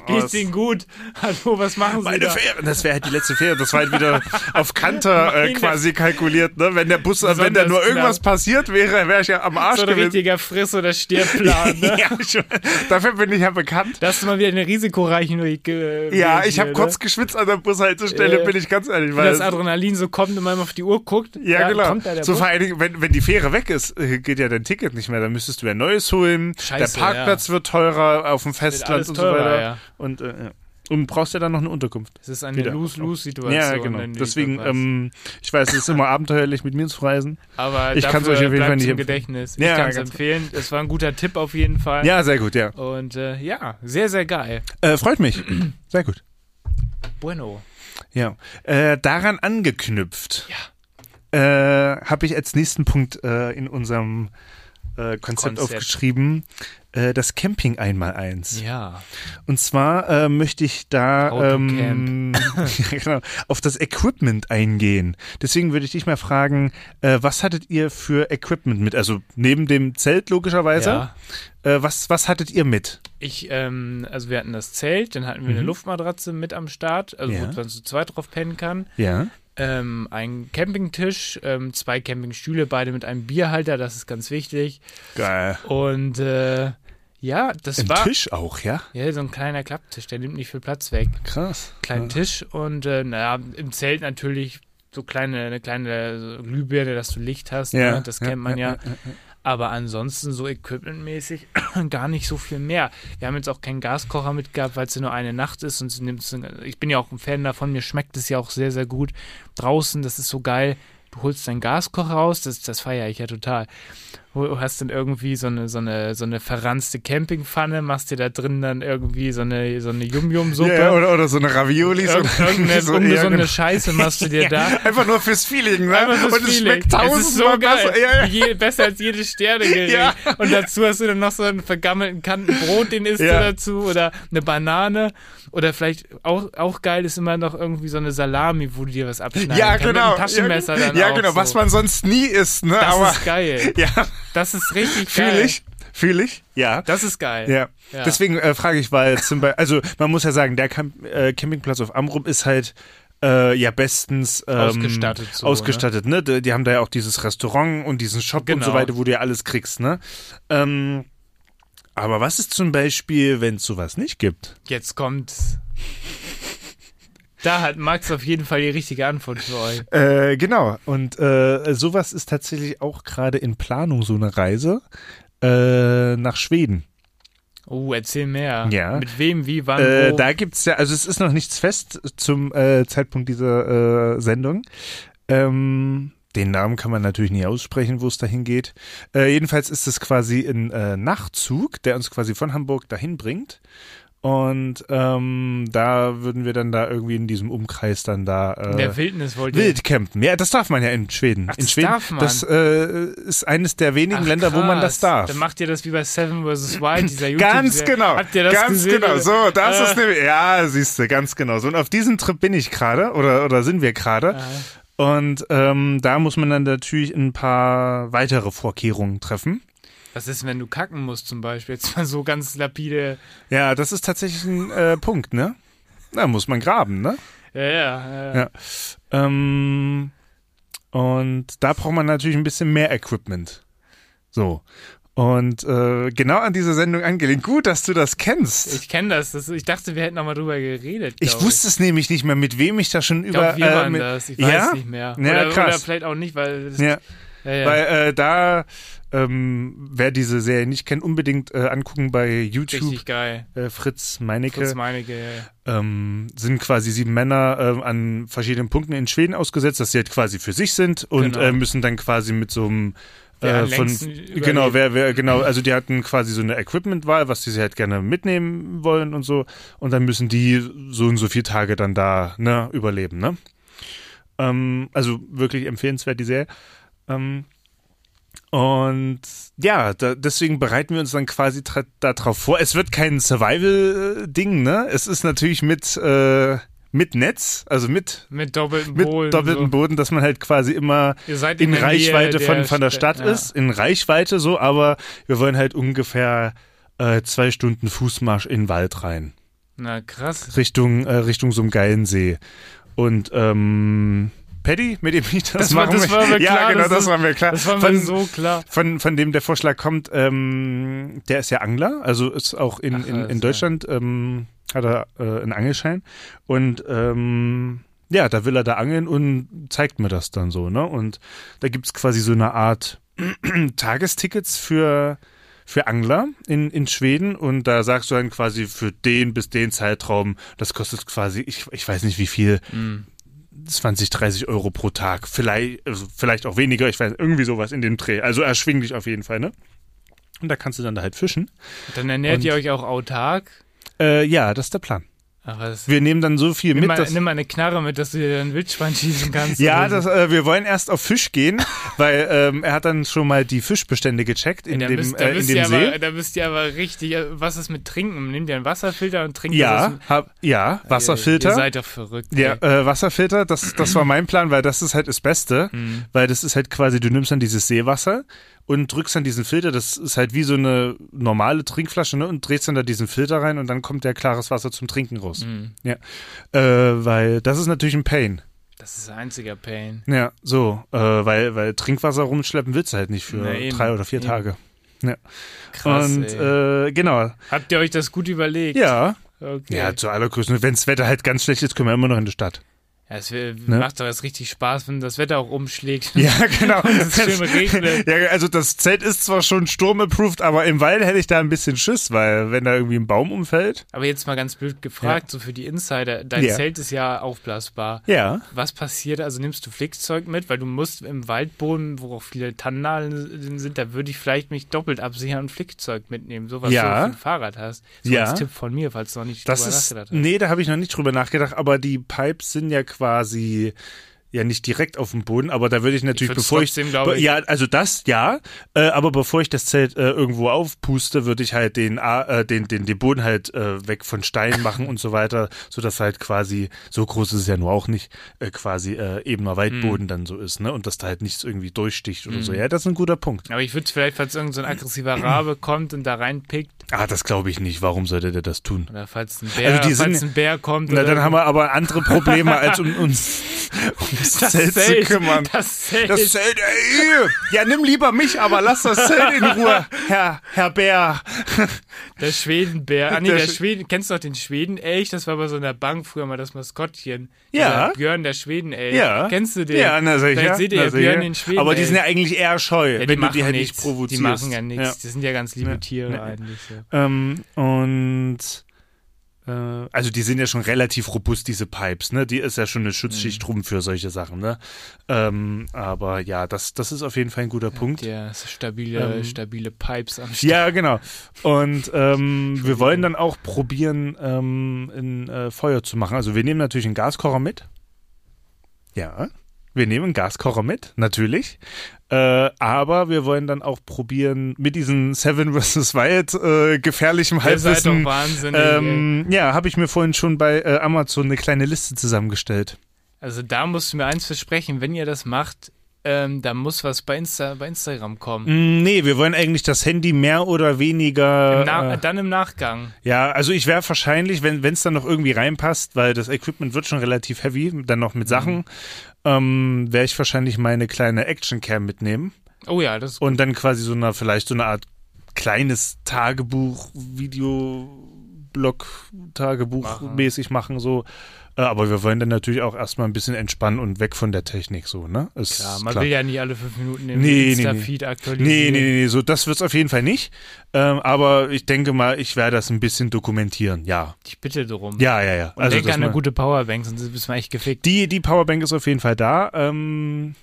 Geht's Ihnen gut? Hallo, was machen Sie meine da? Fähre, das wäre halt die letzte Fähre. Das war halt wieder auf Kanter äh, quasi kalkuliert. Ne? Wenn der Bus, äh, wenn da Besonders nur irgendwas knapp. passiert wäre, wäre ich ja am Arsch So ein richtiger Friss- oder Stirbbplan, ne? ja, schon. Dafür bin ich ja bekannt. Das ist mal wieder eine risikoreiche äh, Ja, ich habe ne? kurz geschwitzt an der Bushaltestelle, Äh, bin ich ganz ehrlich. Wenn Weil das Adrenalin so kommt und man auf die Uhr guckt. ja, genau. Kommt da der so Bus? vor allen Dingen, wenn, wenn die Fähre weg ist, äh, geht ja dein Ticket nicht mehr. Dann müsstest du ja neues holen. Scheiße, der Parkplatz wird teurer auf dem Festland und so teurer, weiter. ja. Und, äh, ja. und brauchst ja dann noch eine Unterkunft. Das ist eine. Lose-Lose-Situation. Ja, genau. Deswegen, verpasst. ähm, ich weiß, es ist immer abenteuerlich, mit mir zu reisen. Aber ich kann's dafür euch auf jeden Fall nicht im empfehlen. Gedächtnis. Ja, ich kann es empfehlen. Es war ein guter Tipp auf jeden Fall. Ja, sehr gut, ja. Und äh, ja, sehr, sehr geil. Äh, freut mich. Sehr gut. Bueno. Ja. Äh, daran angeknüpft. Äh, habe ich als nächsten Punkt äh, in unserem äh, Konzept, Konzept. aufgeschrieben, äh, das Camping einmal eins. Ja. Und zwar äh, möchte ich da ähm, ja, genau, auf das Equipment eingehen. Deswegen würde ich dich mal fragen, was hattet ihr für Equipment mit? Also neben dem Zelt logischerweise. Ja. Was, was hattet ihr mit? Ich, ähm, also wir hatten das Zelt, dann hatten wir eine Mhm. Luftmatratze mit am Start, also Ja. wo man zu zweit drauf pennen kann. Ja. Ähm, ein Campingtisch, ähm, zwei Campingstühle, beide mit einem Bierhalter, das ist ganz wichtig. Geil. Und äh, ja, das Ein war Tisch auch, ja? ja so ein kleiner Klapptisch, der nimmt nicht viel Platz weg. Krass. Kleinen Tisch und äh, naja, im Zelt natürlich so kleine, eine kleine Glühbirne, dass du Licht hast, Ja, ne? das kennt man ja. ja, ja, ja. Aber ansonsten so equipmentmäßig gar nicht so viel mehr. Wir haben jetzt auch keinen Gaskocher mitgehabt, weil es ja nur eine Nacht ist und sie nimmt ich bin ja auch ein Fan davon, mir schmeckt es ja auch sehr, sehr gut. Draußen, das ist so geil. Du holst deinen Gaskocher raus, das, das feiere ich ja total. Wo hast dann irgendwie so eine, so eine, so eine verranzte Campingpfanne, machst dir da drin dann irgendwie so eine, so eine Yum-Yum-Suppe. Ja, oder, oder so eine Ravioli. So, irgendeine so, ungesunde Scheiße machst du dir da. Einfach nur fürs Feeling, ne? Einfach fürs Und es schmeckt so tausendmal geil. besser. Ja, ja. Je, besser als jedes Sternegericht. Ja. Und dazu hast du dann noch so einen vergammelten Kanten Brot, den isst Ja. du dazu. Oder eine Banane. Oder vielleicht auch, auch geil ist immer noch irgendwie so eine Salami, wo du dir was abschneiden Ja, genau. Mit einem Taschenmesser ja, dann ja genau, so. was man sonst nie isst, ne? Das Aber ist geil. ja, Das ist richtig geil. fühle ich. Fühle ich? Ja. Das ist geil. Ja. Ja. Deswegen äh, frage ich, weil zum Beispiel, also man muss ja sagen, der Camp äh, Campingplatz auf Amrum ist halt äh, ja bestens ähm, Ausgestattet so, ausgestattet, ne? Die, die haben da ja auch dieses Restaurant und diesen Shop und so Genau. weiter, wo du ja alles kriegst, ne? Ähm, aber was ist zum Beispiel, wenn es sowas nicht gibt? Jetzt kommt's. Da hat Max auf jeden Fall die richtige Antwort für euch. Äh, genau. Und äh, sowas ist tatsächlich auch gerade in Planung, so eine Reise äh, nach Schweden. Oh, erzähl mehr. Ja. Mit wem, wie, wann, Äh, wo? da gibt's ja, also es ist noch nichts fest zum äh, Zeitpunkt dieser äh, Sendung. Ähm, den Namen kann man natürlich nie aussprechen, wo es dahin geht. Äh, jedenfalls ist es quasi ein äh, Nachtzug, der uns quasi von Hamburg dahin bringt. Und ähm, da würden wir dann da irgendwie in diesem Umkreis dann da In äh, der Wildnis wollt ihr. wild campen. Ja, das darf man ja in Schweden. Ach, in das Schweden, darf man. das äh, ist eines der wenigen Ach, Länder, wo man das krass. darf. Dann macht ihr das wie bei Seven vs. Wild, dieser YouTube. Ganz genau. Habt ihr das ganz gesehen? genau. So, das Äh, ist nämlich, ja, siehst du, ganz genau. So, und auf diesem Trip bin ich gerade, oder, oder sind wir gerade. Und ähm, da muss man dann natürlich ein paar weitere Vorkehrungen treffen. Was ist, wenn du kacken musst zum Beispiel? Jetzt mal so ganz lapide. Ja, das ist tatsächlich ein äh, Punkt, ne? Da muss man graben, ne? Ja, ja. ja. Ja. Ähm, und da braucht man natürlich ein bisschen mehr Equipment. So. Und äh, genau an diese Sendung angelehnt. Gut, dass du das kennst. Ich kenne das. das. Ich dachte, wir hätten noch mal drüber geredet. Ich wusste es nämlich nicht mehr, mit wem ich da schon Ich über. wir äh, waren mit, das. Ich weiß ja? nicht mehr. Ja, oder, krass. oder vielleicht auch nicht, weil. Das, Ja, ja, ja. weil äh, da, ähm, wer diese Serie nicht kennt, unbedingt äh, angucken bei YouTube. Richtig geil. Äh, Fritz Meinecke Fritz Meinecke. ja, ähm, sind quasi sieben Männer ähm, an verschiedenen Punkten in Schweden ausgesetzt, dass sie halt quasi für sich sind und Genau. äh, müssen dann quasi mit so einem äh, von genau wer wer genau also die hatten quasi so eine Equipmentwahl was die sie halt gerne mitnehmen wollen und so und dann müssen die so und so viele Tage dann da ne überleben ne ähm, also wirklich empfehlenswert die Serie ähm, und ja, da, deswegen bereiten wir uns dann quasi darauf vor. Es wird kein Survival-Ding, ne? Es ist natürlich mit, äh, mit Netz, also mit, Mit doppeltem mit Boden. doppeltem so. Boden, dass man halt quasi immer in der Nähe Reichweite von, der von der Stadt, ja. ist, in Reichweite so, aber wir wollen halt ungefähr äh, zwei Stunden Fußmarsch in den Wald rein. Na krass. Richtung, äh, Richtung so einem geilen See. Und ähm, Paddy, mit dem ich das, Das war- machen das war mir Ja, klar, genau, das das, war mir klar. Das war mir von, so klar. von, von dem der Vorschlag kommt, ähm, der ist ja Angler, also ist auch in, Ach, in, in Deutschland, ähm, hat er äh, einen Angelschein und ähm, ja, da will er da angeln und zeigt mir das dann so, ne? Und da gibt's quasi so eine Art Tagestickets für für Angler in, in Schweden und da sagst du dann quasi für den bis den Zeitraum, das kostet quasi, ich, ich weiß nicht wie viel, Mhm. 20, 30 Euro pro Tag, vielleicht, also vielleicht auch weniger, ich weiß, irgendwie sowas in dem Dreh. Also erschwinglich auf jeden Fall, ne? Und da kannst du dann da halt fischen. Dann ernährt Und- ihr euch auch autark. Äh, ja, das ist der Plan. Wir nehmen dann so viel Nimm mit, mal, dass, nimm mal eine Knarre mit, dass du dir dann Wildschwein schießen kannst. ja, oder das, äh, wir wollen erst auf Fisch gehen, weil ähm, er hat dann schon mal die Fischbestände gecheckt in da dem, bist, äh, in dem ihr See. aber, da bist ihr aber richtig. äh, Was ist mit Trinken? Nehmt ihr einen Wasserfilter und trinkt ihr ja, das? hab, ja, Wasserfilter. Ihr, ihr seid doch verrückt. Ja, äh, Wasserfilter, das, das war mein Plan, weil das ist halt das Beste, Mhm. weil das ist halt quasi, du nimmst dann dieses Seewasser und drückst dann diesen Filter, das ist halt wie so eine normale Trinkflasche, ne, und drehst dann da diesen Filter rein und dann kommt der klares Wasser zum Trinken raus. Mhm. Ja, äh, weil das ist natürlich ein Pain. Das ist einziger Pain. Ja, so, äh, weil, weil Trinkwasser rumschleppen willst du halt nicht für Na, drei oder vier eben. Tage. Krass. und äh, genau, Habt ihr euch das gut überlegt? ja, Okay. ja, zu allergrößten, wenn das Wetter halt ganz schlecht ist, können wir immer noch in die Stadt. Ja, es Ne? macht doch jetzt richtig Spaß, wenn das Wetter auch umschlägt. Ja, genau. es schön regnet. Ja, also das Zelt ist zwar schon sturmapproved, aber im Wald hätte ich da ein bisschen Schiss, weil wenn da irgendwie ein Baum umfällt. Aber jetzt mal ganz blöd gefragt, so für die Insider, dein Ja. Zelt ist ja aufblasbar. Ja. Was passiert, also nimmst du Flickzeug mit, weil du musst im Waldboden, wo auch viele Tannennadeln sind, da würde ich vielleicht mich doppelt absichern und Flickzeug mitnehmen, so was Ja. du auf dem Fahrrad hast. So Ja. als Tipp von mir, falls du noch nicht Das drüber ist, nachgedacht hast. nee, da habe ich noch nicht drüber nachgedacht, aber die Pipes sind ja quasi quasi ja nicht direkt auf dem Boden, aber da würde ich natürlich, würd's bevor ich, trotzdem, glaube ich- ja, also das ja, äh, aber bevor ich das Zelt äh, irgendwo aufpuste, würde ich halt den, äh, den, den, den Boden halt äh, weg von Stein machen und so weiter, so dass halt quasi so groß ist es ja nur auch nicht, äh, quasi äh, ebener Hm. Waldboden dann so ist, ne, und dass da halt nichts irgendwie durchsticht oder so. Ja, das ist ein guter Punkt. Aber ich würde vielleicht, falls irgend so ein aggressiver Rabe kommt und da reinpickt, Ah, das glaube ich nicht. Warum sollte der das tun? oder falls ein Bär, Also falls sind- ein Bär kommt. Na, dann haben wir aber andere Probleme, als um uns ums das Zelt, zu kümmern. Das Zelt. Das Zelt, ey, ja, nimm lieber mich, aber lass das Zelt in Ruhe, Herr, Herr Bär. Der Schwedenbär. Ah, nee, Der der, Sch- Schweden. Kennst du noch den Schwedenelch? Das war bei so einer Bank früher mal das Maskottchen. Ja. Dieser Björn, der Schwedenelch. Ja. Kennst du den? Ja, na sicher. Vielleicht seht ihr na ja. Björn den Schwedenelch. Aber die sind ja eigentlich eher scheu, Ja, wenn du die halt nichts. nicht provozierst. Die machen ja nichts. Die sind ja ganz liebe Ja. Tiere Ja. eigentlich. Ähm, und also die sind ja schon relativ robust, diese Pipes, ne? Die ist ja schon eine Schutzschicht Mhm. drum für solche Sachen, ne? Ähm, aber ja, das, das ist auf jeden Fall ein guter Punkt. Der stabile, Ähm, stabile Pipes am Start. Ja, genau. Und ähm, wir wollen dann auch probieren, ähm, ein äh, Feuer zu machen. Also wir nehmen natürlich einen Gaskocher mit. Ja, wir nehmen einen Gaskocher mit, natürlich. Äh, aber wir wollen dann auch probieren, mit diesem Seven vs. Wild äh, gefährlichem Ihr Halbwissen. wahnsinnig. ey. Ähm, ja, habe ich mir vorhin schon bei äh, Amazon eine kleine Liste zusammengestellt. Also da musst du mir eins versprechen, wenn ihr das macht, ähm, da muss was bei, Insta, bei Instagram kommen. Mm, nee, wir wollen eigentlich das Handy mehr oder weniger. Im Na äh, dann im Nachgang. Ja, also ich wäre wahrscheinlich, wenn es dann noch irgendwie reinpasst, weil das Equipment wird schon relativ heavy, dann noch mit Sachen, ähm, wäre ich wahrscheinlich meine kleine Actioncam mitnehmen Oh ja, das ist und dann quasi so eine, vielleicht so eine Art kleines Tagebuch, Videoblog, Tagebuch Machen. mäßig machen, so. Äh, aber wir wollen dann natürlich auch erstmal ein bisschen entspannen und weg von der Technik, so, ne? Ist klar. Man will ja nicht alle fünf Minuten den Nee, nee, nee. Insta-Feed Nee, aktualisieren. nee, nee, nee, so das wird's auf jeden Fall nicht. Ähm, aber ich denke mal, ich werde das ein bisschen dokumentieren, ja. Ich bitte darum. Ja, ja, ja. Und also, denk dass an eine gute Powerbank, sonst bist du echt gefickt. die, die Powerbank ist auf jeden Fall da. Ähm,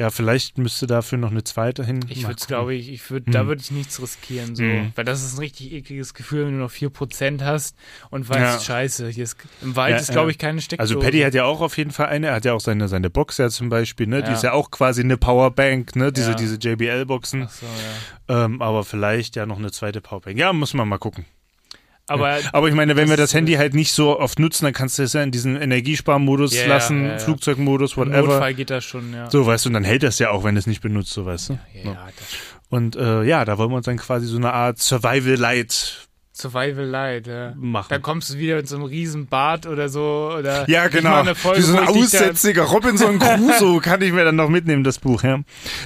ja, vielleicht müsste dafür noch eine zweite hin. Ich würde es, glaube ich, ich würd, Hm. da würde ich nichts riskieren, so. Hm. Weil das ist ein richtig ekliges Gefühl, wenn du noch 4% hast und weißt, Ja. scheiße, hier ist, im Wald Ja, ist, glaube ich, keine Steckdose. Also Paddy hat ja auch auf jeden Fall eine, er hat ja auch seine, seine Box ja zum Beispiel, ne? Die Ja. ist ja auch quasi eine Powerbank, ne? Diese, Ja. diese JBL-Boxen. So, ja. Ähm, aber vielleicht ja noch eine zweite Powerbank. Ja, muss man mal gucken. Aber Aber ich meine, wenn wir das Handy halt nicht so oft nutzen, dann kannst du es ja in diesen Energiesparmodus Ja, ja, lassen, ja, ja. Flugzeugmodus, im whatever. Notfall geht das schon, ja. So, weißt du, und dann hält das ja auch, wenn du es nicht benutzt, so weißt du. Ja, So. ja, das Und äh, ja, da wollen wir uns dann quasi so eine Art Survival Light Survival Light, ja. machen. Da kommst du wieder mit so einem riesen Bart oder so. Oder Ja, genau. Folge, Wie so ein aussätziger Robinson Crusoe kann ich mir dann noch mitnehmen, das Buch, ja.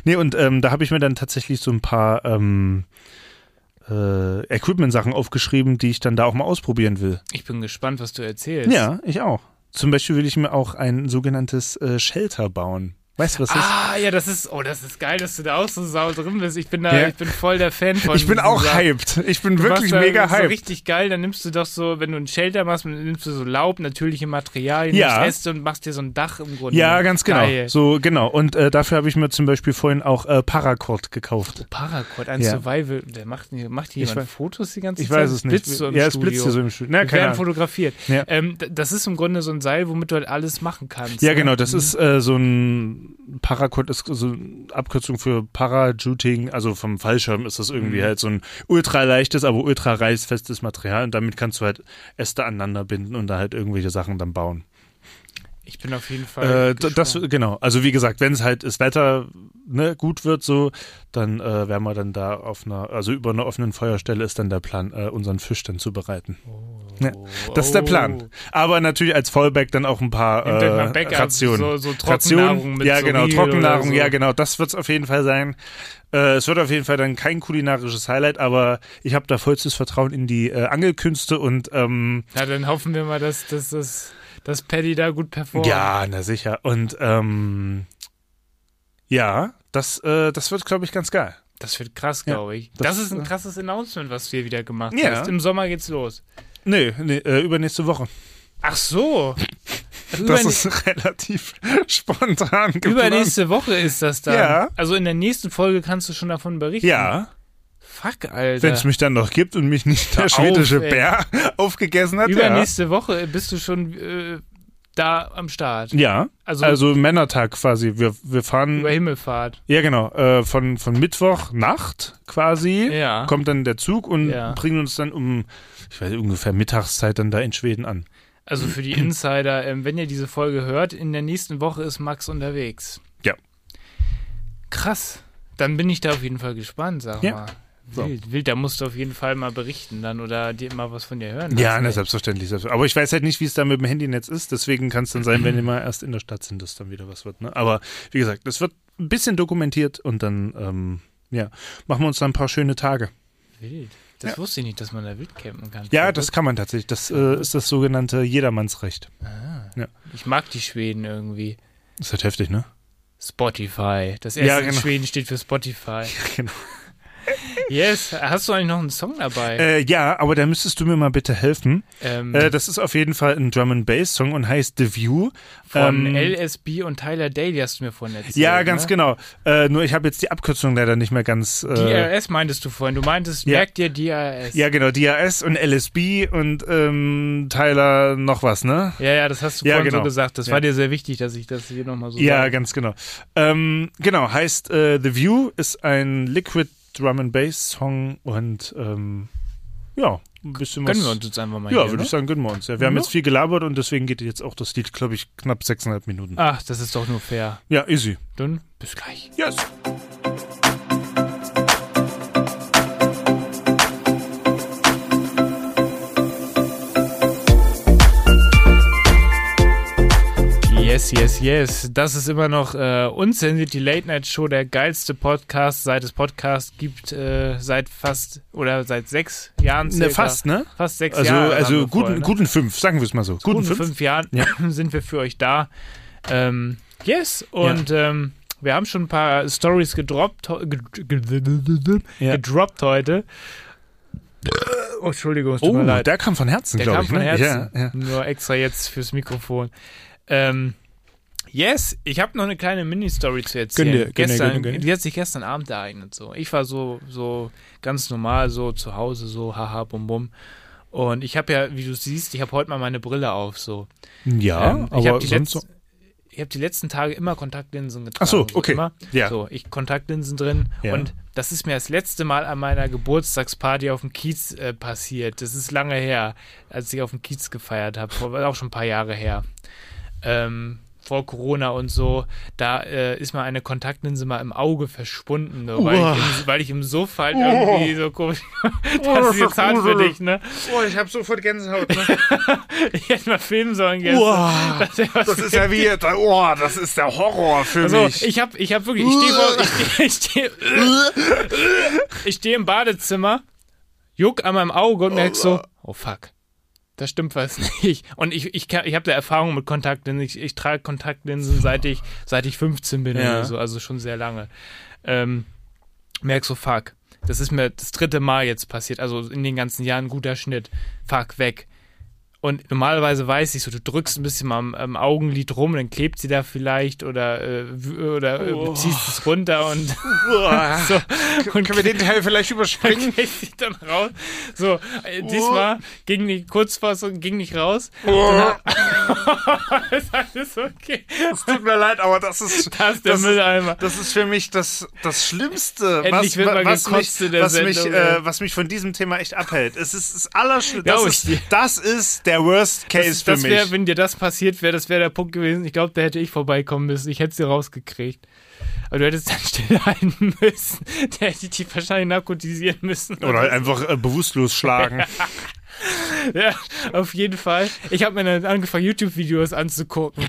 Nee, und ähm, da habe ich mir dann tatsächlich so ein paar ähm, äh, Equipment-Sachen aufgeschrieben, die ich dann da auch mal ausprobieren will. Ich bin gespannt, was du erzählst. Ja, ich auch. Zum Beispiel will ich mir auch ein sogenanntes äh, Shelter bauen. Weißt du, was das ist? Ah, ja, das ist, oh, das ist geil, dass du da auch so sau drin bist. Ich bin da, Ja. ich bin voll der Fan von. Ich bin auch Sachen. hyped. Ich bin Du wirklich da mega so hyped. richtig geil, dann nimmst du doch so, wenn du ein Shelter machst, dann nimmst du so Laub, natürliche Materialien, Ja. Äste und machst dir so ein Dach im Grunde. Ja, ganz genau. Geil. So, genau. Und äh, dafür habe ich mir zum Beispiel vorhin auch äh, Paracord gekauft. Paracord, ein Ja. Survival. Der macht, macht hier Ich jemand Fotos die ganze Ich Zeit? weiß es nicht. Blitzt so im ja, es blitzt hier so im Studio. Na, Wir keine werden fotografiert. Ja. Ähm, das ist im Grunde so ein Seil, womit du halt alles machen kannst. Ja, ne? genau, das Mhm. ist äh, so ein Paracord ist so eine Abkürzung für Parajuting, also vom Fallschirm ist das irgendwie Mhm. halt so ein ultra leichtes, aber ultra reißfestes Material und damit kannst du halt Äste aneinander binden und da halt irgendwelche Sachen dann bauen. Ich bin auf jeden Fall. Äh, das genau, also wie gesagt, wenn es halt das Wetter ne, gut wird so, dann äh, werden wir dann da auf einer, also über einer offenen Feuerstelle ist dann der Plan, äh, unseren Fisch dann zu bereiten. Ja, das ist der Plan. Aber natürlich als Fallback dann auch ein paar äh, Backup, Rationen. So, so Trockennahrung mit ja, genau, Trockennahrung, so. ja, genau, das wird's auf jeden Fall sein. Äh, es wird auf jeden Fall dann kein kulinarisches Highlight, aber ich habe da vollstes Vertrauen in die äh, Angelkünste und ähm, Ja, dann hoffen wir mal, dass das. Dass Paddy da gut performt. Ja, na sicher. Und ähm, ja, das, äh, das wird, glaube ich, ganz geil. Das wird krass, glaube ich. Das, das, ist ein äh, krasses Announcement, was hier wieder gemacht Ja. hast. Im Sommer geht's los. Nee, nee äh, übernächste Woche. Ach so. Das ist relativ spontan geplant. Übernächste Woche ist das dann. Ja. Also in der nächsten Folge kannst du schon davon berichten. Ja, Fuck, Alter. wenn es mich dann noch gibt und mich nicht der auf, schwedische ey. Bär aufgegessen hat. Übernächste Woche bist du schon äh, da am Start. Ja. ja, Also, also Männertag quasi. Wir, wir fahren. über Himmelfahrt. Ja, genau. Äh, von, von Mittwoch Nacht quasi Ja. kommt dann der Zug und Ja. bringen uns dann um, ich weiß ungefähr Mittagszeit dann da in Schweden an. Also für die Insider, ähm, wenn ihr diese Folge hört, in der nächsten Woche ist Max unterwegs. Ja. Krass. Dann bin ich da auf jeden Fall gespannt, sag Ja. mal. So. Wild, wild, da musst du auf jeden Fall mal berichten dann oder dir mal was von dir hören. Ja, lassen, na, selbstverständlich, selbstverständlich. Aber ich weiß halt nicht, wie es da mit dem Handynetz ist. Deswegen kann es dann sein, wenn wir mal erst in der Stadt sind, dass dann wieder was wird. Ne? Aber wie gesagt, es wird ein bisschen dokumentiert und dann ähm, ja, machen wir uns dann ein paar schöne Tage. Wild. Das Ja. wusste ich nicht, dass man da wild campen kann. Ja, das kann man tatsächlich. Das äh, ist das sogenannte Jedermannsrecht. Ah. Ja. Ich mag die Schweden irgendwie. Das ist halt heftig, ne? Spotify. Das erste Ja, in genau. Schweden steht für Spotify. Genau. Yes. Hast du eigentlich noch einen Song dabei? Äh, ja, aber da müsstest du mir mal bitte helfen. ähm, Äh, das ist auf jeden Fall ein Drum and Bass Song und heißt The View. von ähm, LSB und Tyler Daly hast du mir vorhin erzählt. Ja, ganz ne? genau. Äh, nur ich habe jetzt die Abkürzung leider nicht mehr ganz. Äh, DRS meintest du vorhin. Du meintest, Ja. merk dir DRS. ja, genau, DRS und LSB und ähm, Tyler noch was, ne? ja, ja, das hast du Ja, vorhin genau. so gesagt. Das Ja. war dir sehr wichtig, dass ich das hier nochmal so Ja, sage. ganz genau. Ähm, genau, heißt äh, The View ist ein Liquid Drum and Bass Song und ähm, ja, ein bisschen Gönnen was. wir uns jetzt einfach mal ja, hier, würde ne? ich sagen, gönnen wir uns. Ja, wir haben Ja. jetzt viel gelabert und deswegen geht jetzt auch das Lied, glaube ich, knapp sechseinhalb Minuten. Ach, das ist doch nur fair. Ja, easy. Dann bis gleich. Yes. Yes, yes, yes. Das ist immer noch äh, unzensiert die Late Night Show, der geilste Podcast, seit es Podcast gibt, äh, seit fast oder seit sechs Jahren. Ne, fast, ne? Fast sechs Also, Jahre. also guten, voll, ne? guten fünf, sagen wir es mal so. Guten, guten fünf. fünf, Jahren Ja. sind wir für euch da. Ähm, yes, und ähm, wir haben schon ein paar Stories gedroppt, Ja. gedroppt heute. Oh, Entschuldigung, es tut Oh, mir leid. der kam von Herzen, Der glaube kam ich. von ne? Herzen. Ja, ja. Nur extra jetzt fürs Mikrofon. Ähm, yes, ich habe noch eine kleine Mini-Story zu erzählen. Gönn dir, gestern, gönn dir, gönn dir. Die hat sich gestern Abend ereignet. So. Ich war so, so ganz normal, so zu Hause, so haha, bum bum. Und ich habe ja, wie du siehst, ich habe heute mal meine Brille auf. So. Ja, Ähm, ich aber habe die, sonst letz- ich hab die letzten Tage immer Kontaktlinsen getragen. Ach so, okay. Immer. Ja. So, ich Kontaktlinsen drin. Ja. Und das ist mir das letzte Mal an meiner Geburtstagsparty auf dem Kiez äh, passiert. Das ist lange her, als ich auf dem Kiez gefeiert habe. Auch schon ein paar Jahre her. Ähm, vor Corona und so, da äh, ist mal eine Kontaktlinse mal im Auge verschwunden, so, weil, Uah. ich im, weil ich im Sofa halt irgendwie so komisch. das ist jetzt hart für dich, ne? Oh, ich habe sofort Gänsehaut. Ne? Ich hätte mal filmen sollen gestern. Uah. Das, Das ist ja wie, oh, das ist der Horror für Also, mich. ich hab, ich hab wirklich, ich stehe vor, ich stehe, ich stehe, ich stehe im Badezimmer, juck an meinem Auge und merk so, oh fuck. Da stimmt was nicht. Und ich, ich, ich habe da Erfahrung mit Kontaktlinsen. Ich, ich trage Kontaktlinsen seit ich, seit ich 15 bin Ja. oder so, also schon sehr lange. Ähm, merk so, fuck. Das ist mir das dritte Mal jetzt passiert, also in den ganzen Jahren guter Schnitt. Fuck, weg. Und normalerweise weiß ich so, du drückst ein bisschen mal am, am Augenlid rum, dann klebt sie da vielleicht oder, äh, oder äh, ziehst es runter und so. Und Können wir den Teil vielleicht überspringen? dann raus. So, äh, diesmal ging die Kurzfassung, ging nicht raus. ist alles okay. Es tut mir leid, aber das ist, Da ist der das ist, Mülleimer. das ist für mich das, das Schlimmste, Endlich was, wird mal was, mich, in der was, mich, äh, was mich von diesem Thema echt abhält. Es ist das Allerschlimmste. Das, dir. ist- das ist der Worst Case Das, für das wäre, mich. wenn dir das passiert wäre, das wäre der Punkt gewesen. Ich glaube, da hätte ich vorbeikommen müssen. Ich hätte sie rausgekriegt. Aber du hättest dann stillhalten müssen. Der hätte die wahrscheinlich narkotisieren müssen. Oder halt einfach äh, bewusstlos schlagen. Ja, auf jeden Fall. Ich habe mir dann angefangen, YouTube-Videos anzugucken.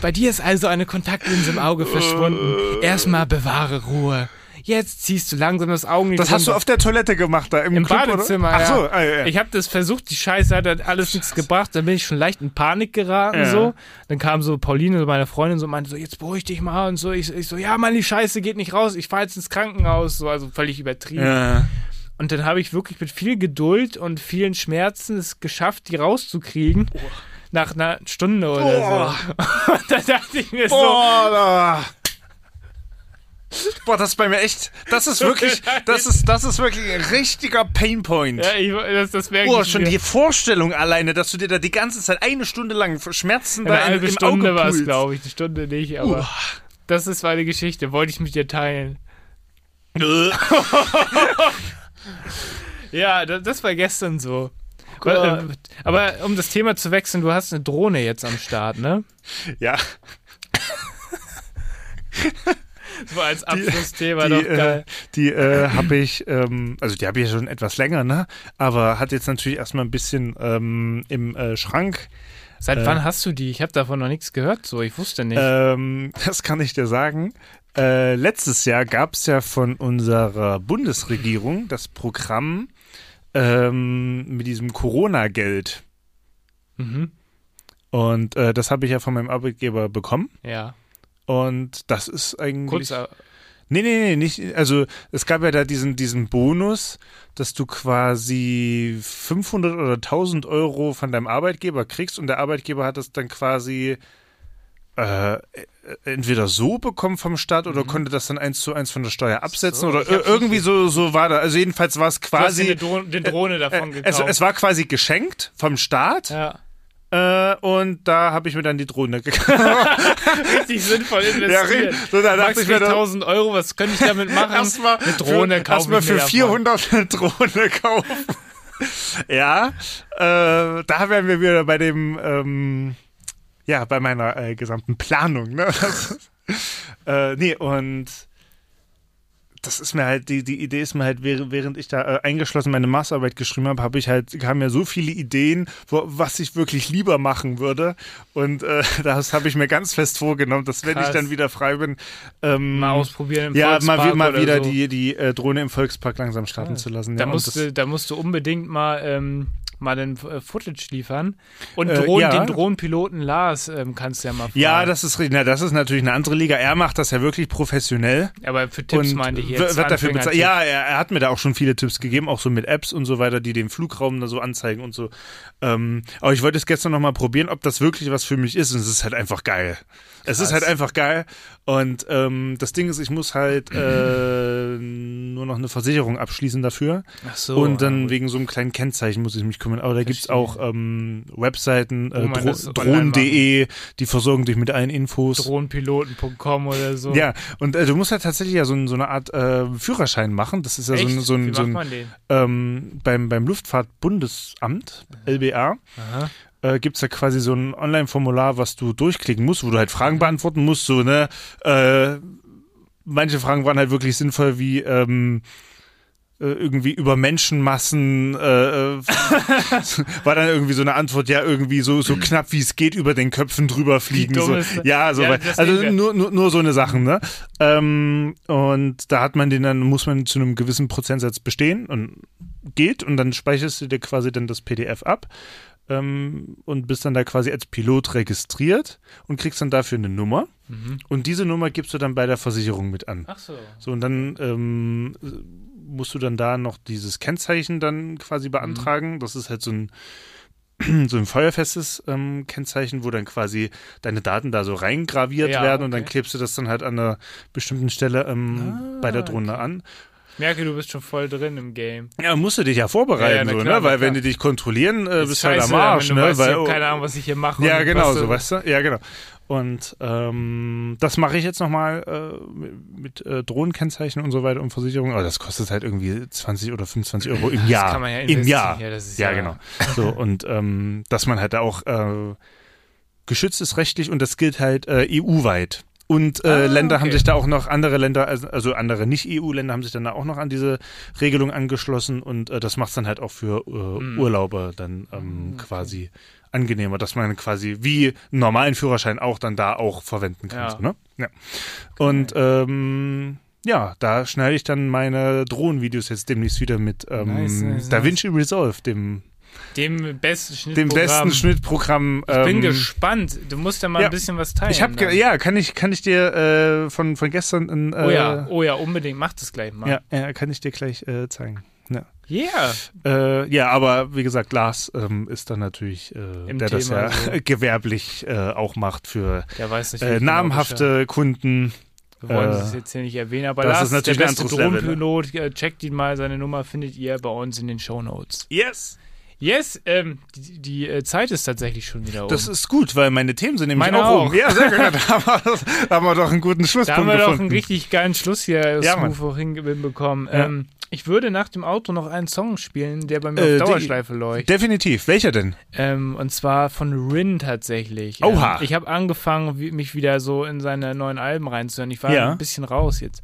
Bei dir ist also eine Kontaktlinse im Auge verschwunden. Erstmal bewahre Ruhe. jetzt ziehst du langsam das Augenlid Das hast du runter. auf der Toilette gemacht, da im, Im Club, Badezimmer, oder? Ach so, ja. ah, ja. Ich habe das versucht, die Scheiße hat alles nichts gebracht. Dann bin ich schon leicht in Panik geraten, Ja. so. Dann kam so Pauline, so meine Freundin, so meinte so, jetzt beruhig dich mal und so. Ich, ich so, ja, Mann, die Scheiße geht nicht raus. Ich fahr jetzt ins Krankenhaus, so, also völlig übertrieben. ja. Und dann habe ich wirklich mit viel Geduld und vielen Schmerzen es geschafft, die rauszukriegen. Nach einer Stunde oder Boah. so. Und da dachte ich mir so, Boah, da. Boah, das ist bei mir echt, das ist wirklich, das ist, das ist wirklich ein richtiger Painpoint. ja, ich, das, das wäre Boah, schon die Vorstellung alleine, dass du dir da die ganze Zeit eine Stunde lang Schmerzen da Eine im, halbe im Stunde war es, glaube ich. Eine Stunde nicht, aber das ist meine Geschichte. Wollte ich mit dir teilen. Ja, das, war gestern so. Aber, äh, aber um das Thema zu wechseln, du hast eine Drohne jetzt am Start, ne? Ja, So als Abschlussthema die, doch äh, geil. die äh, habe ich, ähm, also die habe ich ja schon etwas länger, ne? Aber hat jetzt natürlich erstmal ein bisschen ähm, im äh, Schrank. Seit äh, wann hast du die? Ich habe davon noch nichts gehört, so. Ich wusste nicht. Ähm, das kann ich dir sagen. Äh, letztes Jahr gab es ja von unserer Bundesregierung das Programm ähm, mit diesem Corona-Geld. mhm. Und äh, das habe ich ja von meinem Arbeitgeber bekommen. Ja. Und das ist eigentlich. Kurz, äh, Nee, nee, nee, nicht. Also, es gab ja da diesen, diesen Bonus, dass du quasi 500 oder 1000 Euro von deinem Arbeitgeber kriegst und der Arbeitgeber hat das dann quasi äh, entweder so bekommen vom Staat oder konnte das dann eins zu eins von der Steuer absetzen Mhm. So, oder irgendwie so, so war da. Also, jedenfalls war es du hast dir quasi. eine Drohne, den Drohne davon Äh, gekauft. es, es war quasi geschenkt vom Staat ja. äh, und da habe ich mir dann die Drohne gekauft. Richtig sinnvoll Ja, investiert. richtig. So, da dachte ich mir dann- 1000 Euro, was könnte ich damit machen? erstmal eine Drohne für, kaufen. erstmal für 400 eine Drohne kaufen. ja, äh, da wären wir wieder bei dem, ähm, ja, bei meiner äh, gesamten Planung. Ne? Äh, nee, und das ist mir halt, die, die Idee ist mir halt, während ich da äh, eingeschlossen meine Masterarbeit geschrieben habe, habe ich halt, kamen mir so viele Ideen, wo, was ich wirklich lieber machen würde. Und äh, das habe ich mir ganz fest vorgenommen, dass wenn Krass. ich dann wieder frei bin, ähm, Mal ausprobieren im ja, Volkspark mal, mal wieder so. die, die äh, Drohne im Volkspark langsam starten zu lassen. Da, ja, und musst das- du, da musst du unbedingt mal, ähm, mal den äh, Footage liefern. Und Äh, Drohnen, ja. den Drohnenpiloten Lars ähm, kannst du ja mal fragen. ja, das ist, richtig. na, das ist natürlich eine andere Liga. Er macht das ja wirklich professionell. Aber für Tipps und meinte ich jetzt. wird dafür bezahlt. Ja, er, er hat mir da auch schon viele Tipps gegeben, auch so mit Apps und so weiter, die den Flugraum da so anzeigen und so. Ähm, aber ich wollte es gestern noch mal probieren, ob das wirklich was für mich ist. Und es ist halt einfach geil. Es ist Krass. halt einfach geil. Und ähm, das Ding ist, ich muss halt äh, nur noch eine Versicherung abschließen dafür. Ach so. und dann ja, wegen so einem kleinen Kennzeichen muss ich mich kümmern. Aber da gibt's Verstehe. auch ähm, Webseiten, äh, Dro drohnen.de, die versorgen dich mit allen Infos. Drohnenpiloten.com oder so. Ja, und äh, du musst halt tatsächlich ja so, ein- so eine Art äh, Führerschein machen. Das ist ja so Echt? ein, so Wie ein, so ein man den? ähm, beim, beim Luftfahrtbundesamt, LBA, Aha. äh, gibt's ja quasi so ein Online-Formular, was du durchklicken musst, wo du halt Fragen beantworten musst, so, ne, äh, manche Fragen waren halt wirklich sinnvoll, wie, ähm, äh, irgendwie über Menschenmassen äh, äh, war dann irgendwie so eine Antwort, ja, irgendwie so, so knapp wie es geht über den Köpfen drüber fliegen. So. Ja, so Ja, also nur, nur, nur so eine Sachen, ne? Ähm, und da hat man den dann, muss man zu einem gewissen Prozentsatz bestehen und geht und dann speicherst du dir quasi dann das PDF ab ähm, und bist dann da quasi als Pilot registriert und kriegst dann dafür eine Nummer. Mhm. Und diese Nummer gibst du dann bei der Versicherung mit an. Ach so. So, und dann ähm, musst du dann da noch dieses Kennzeichen dann quasi beantragen. Das ist halt so ein so ein feuerfestes ähm, Kennzeichen, wo dann quasi deine Daten da so reingraviert Ja, werden und dann okay. klebst du das dann halt an einer bestimmten Stelle ähm, Ah, bei der Drohne okay. an. Merke, du bist schon voll drin im Game. Ja, musst du dich ja vorbereiten, Ja, ja, so, klar, ne? Weil wenn die dich kontrollieren, äh, Ist bist du halt am Arsch, ne? weißt, Weil, ich habe keine Ahnung, was ich hier mache. Ja, genau, so, weißt du? Ja, genau. Und ähm, das mache ich jetzt nochmal äh, mit, mit äh, Drohnenkennzeichen und so weiter und Versicherung. Aber das kostet halt irgendwie 20 oder 25 Euro im Jahr. kann man ja Im. Jahr. Ja, das ist ja, ja- genau. So, und ähm, dass man halt da auch äh, geschützt ist rechtlich und das gilt halt äh, EU-weit. Und äh, Ah, Länder haben okay. sich da auch noch, andere Länder, also, andere Nicht-EU-Länder haben sich dann da auch noch an diese Regelung angeschlossen und äh, das macht es dann halt auch für äh, Mm. Urlauber dann ähm, quasi angenehmer, dass man quasi wie einen normalen Führerschein auch dann da auch verwenden kann. Ja. So, ne? ja. Und ähm, ja, da schneide ich dann meine Drohnenvideos jetzt demnächst wieder mit ähm, Nice, nice, DaVinci Resolve, dem, Dem besten dem Schnittprogramm. besten Schnittprogramm. Ich bin ähm, gespannt. Du musst ja mal ja. ein bisschen was teilen. Ich habe dann. ja, kann ich kann ich dir äh, von von gestern ein, äh, Oh ja, oh ja, unbedingt. Mach das gleich mal. ja, ja, kann ich dir gleich äh, zeigen. Ja. Yeah. Äh, ja, aber wie gesagt, Lars ähm, ist dann natürlich, äh, der das Thema ja so. gewerblich äh, auch macht für nicht, äh, namhafte Kunden. Wir wollen äh, es jetzt hier nicht erwähnen, aber das Lars ist natürlich der beste ne? Drohnenpilot. Äh, Checkt ihn mal, seine Nummer findet ihr bei uns in den Shownotes. Yes. Yes, ähm, die, die äh, Zeit ist tatsächlich schon wieder um. Das ist gut, weil meine Themen sind nämlich Meine auch, auch. um. Ja, sehr gut. Da haben wir, da doch einen guten da Schlusspunkt haben wir doch gefunden. einen richtig geilen Schluss hier Ja, smooth hinbekommen. Ja. Ähm, ich würde nach dem Auto noch einen Song spielen, der bei mir Äh, auf die- Dauerschleife läuft. Definitiv. Welcher denn? Ähm, und zwar von Rin tatsächlich. Oha. Ähm, ich habe angefangen, mich wieder so in seine neuen Alben reinzuhören. Ich war Ja. ein bisschen raus jetzt.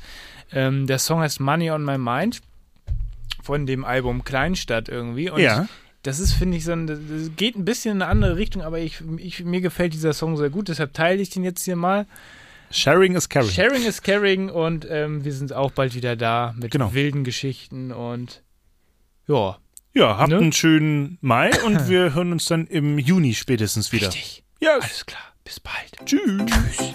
Ähm, der Song heißt Money on My Mind von dem Album Kleinstadt irgendwie. Und Ja. Das ist, finde ich, so ein, das geht ein bisschen in eine andere Richtung, aber ich, ich, mir gefällt dieser Song sehr gut, deshalb teile ich den jetzt hier mal. Sharing is caring. Sharing is caring und ähm, wir sind auch bald wieder da mit Genau. wilden Geschichten und ja. ja, habt Ne? einen schönen Mai und wir hören uns dann im Juni spätestens wieder. Richtig. Ja, Alles klar. Bis bald. tschüss. Hey.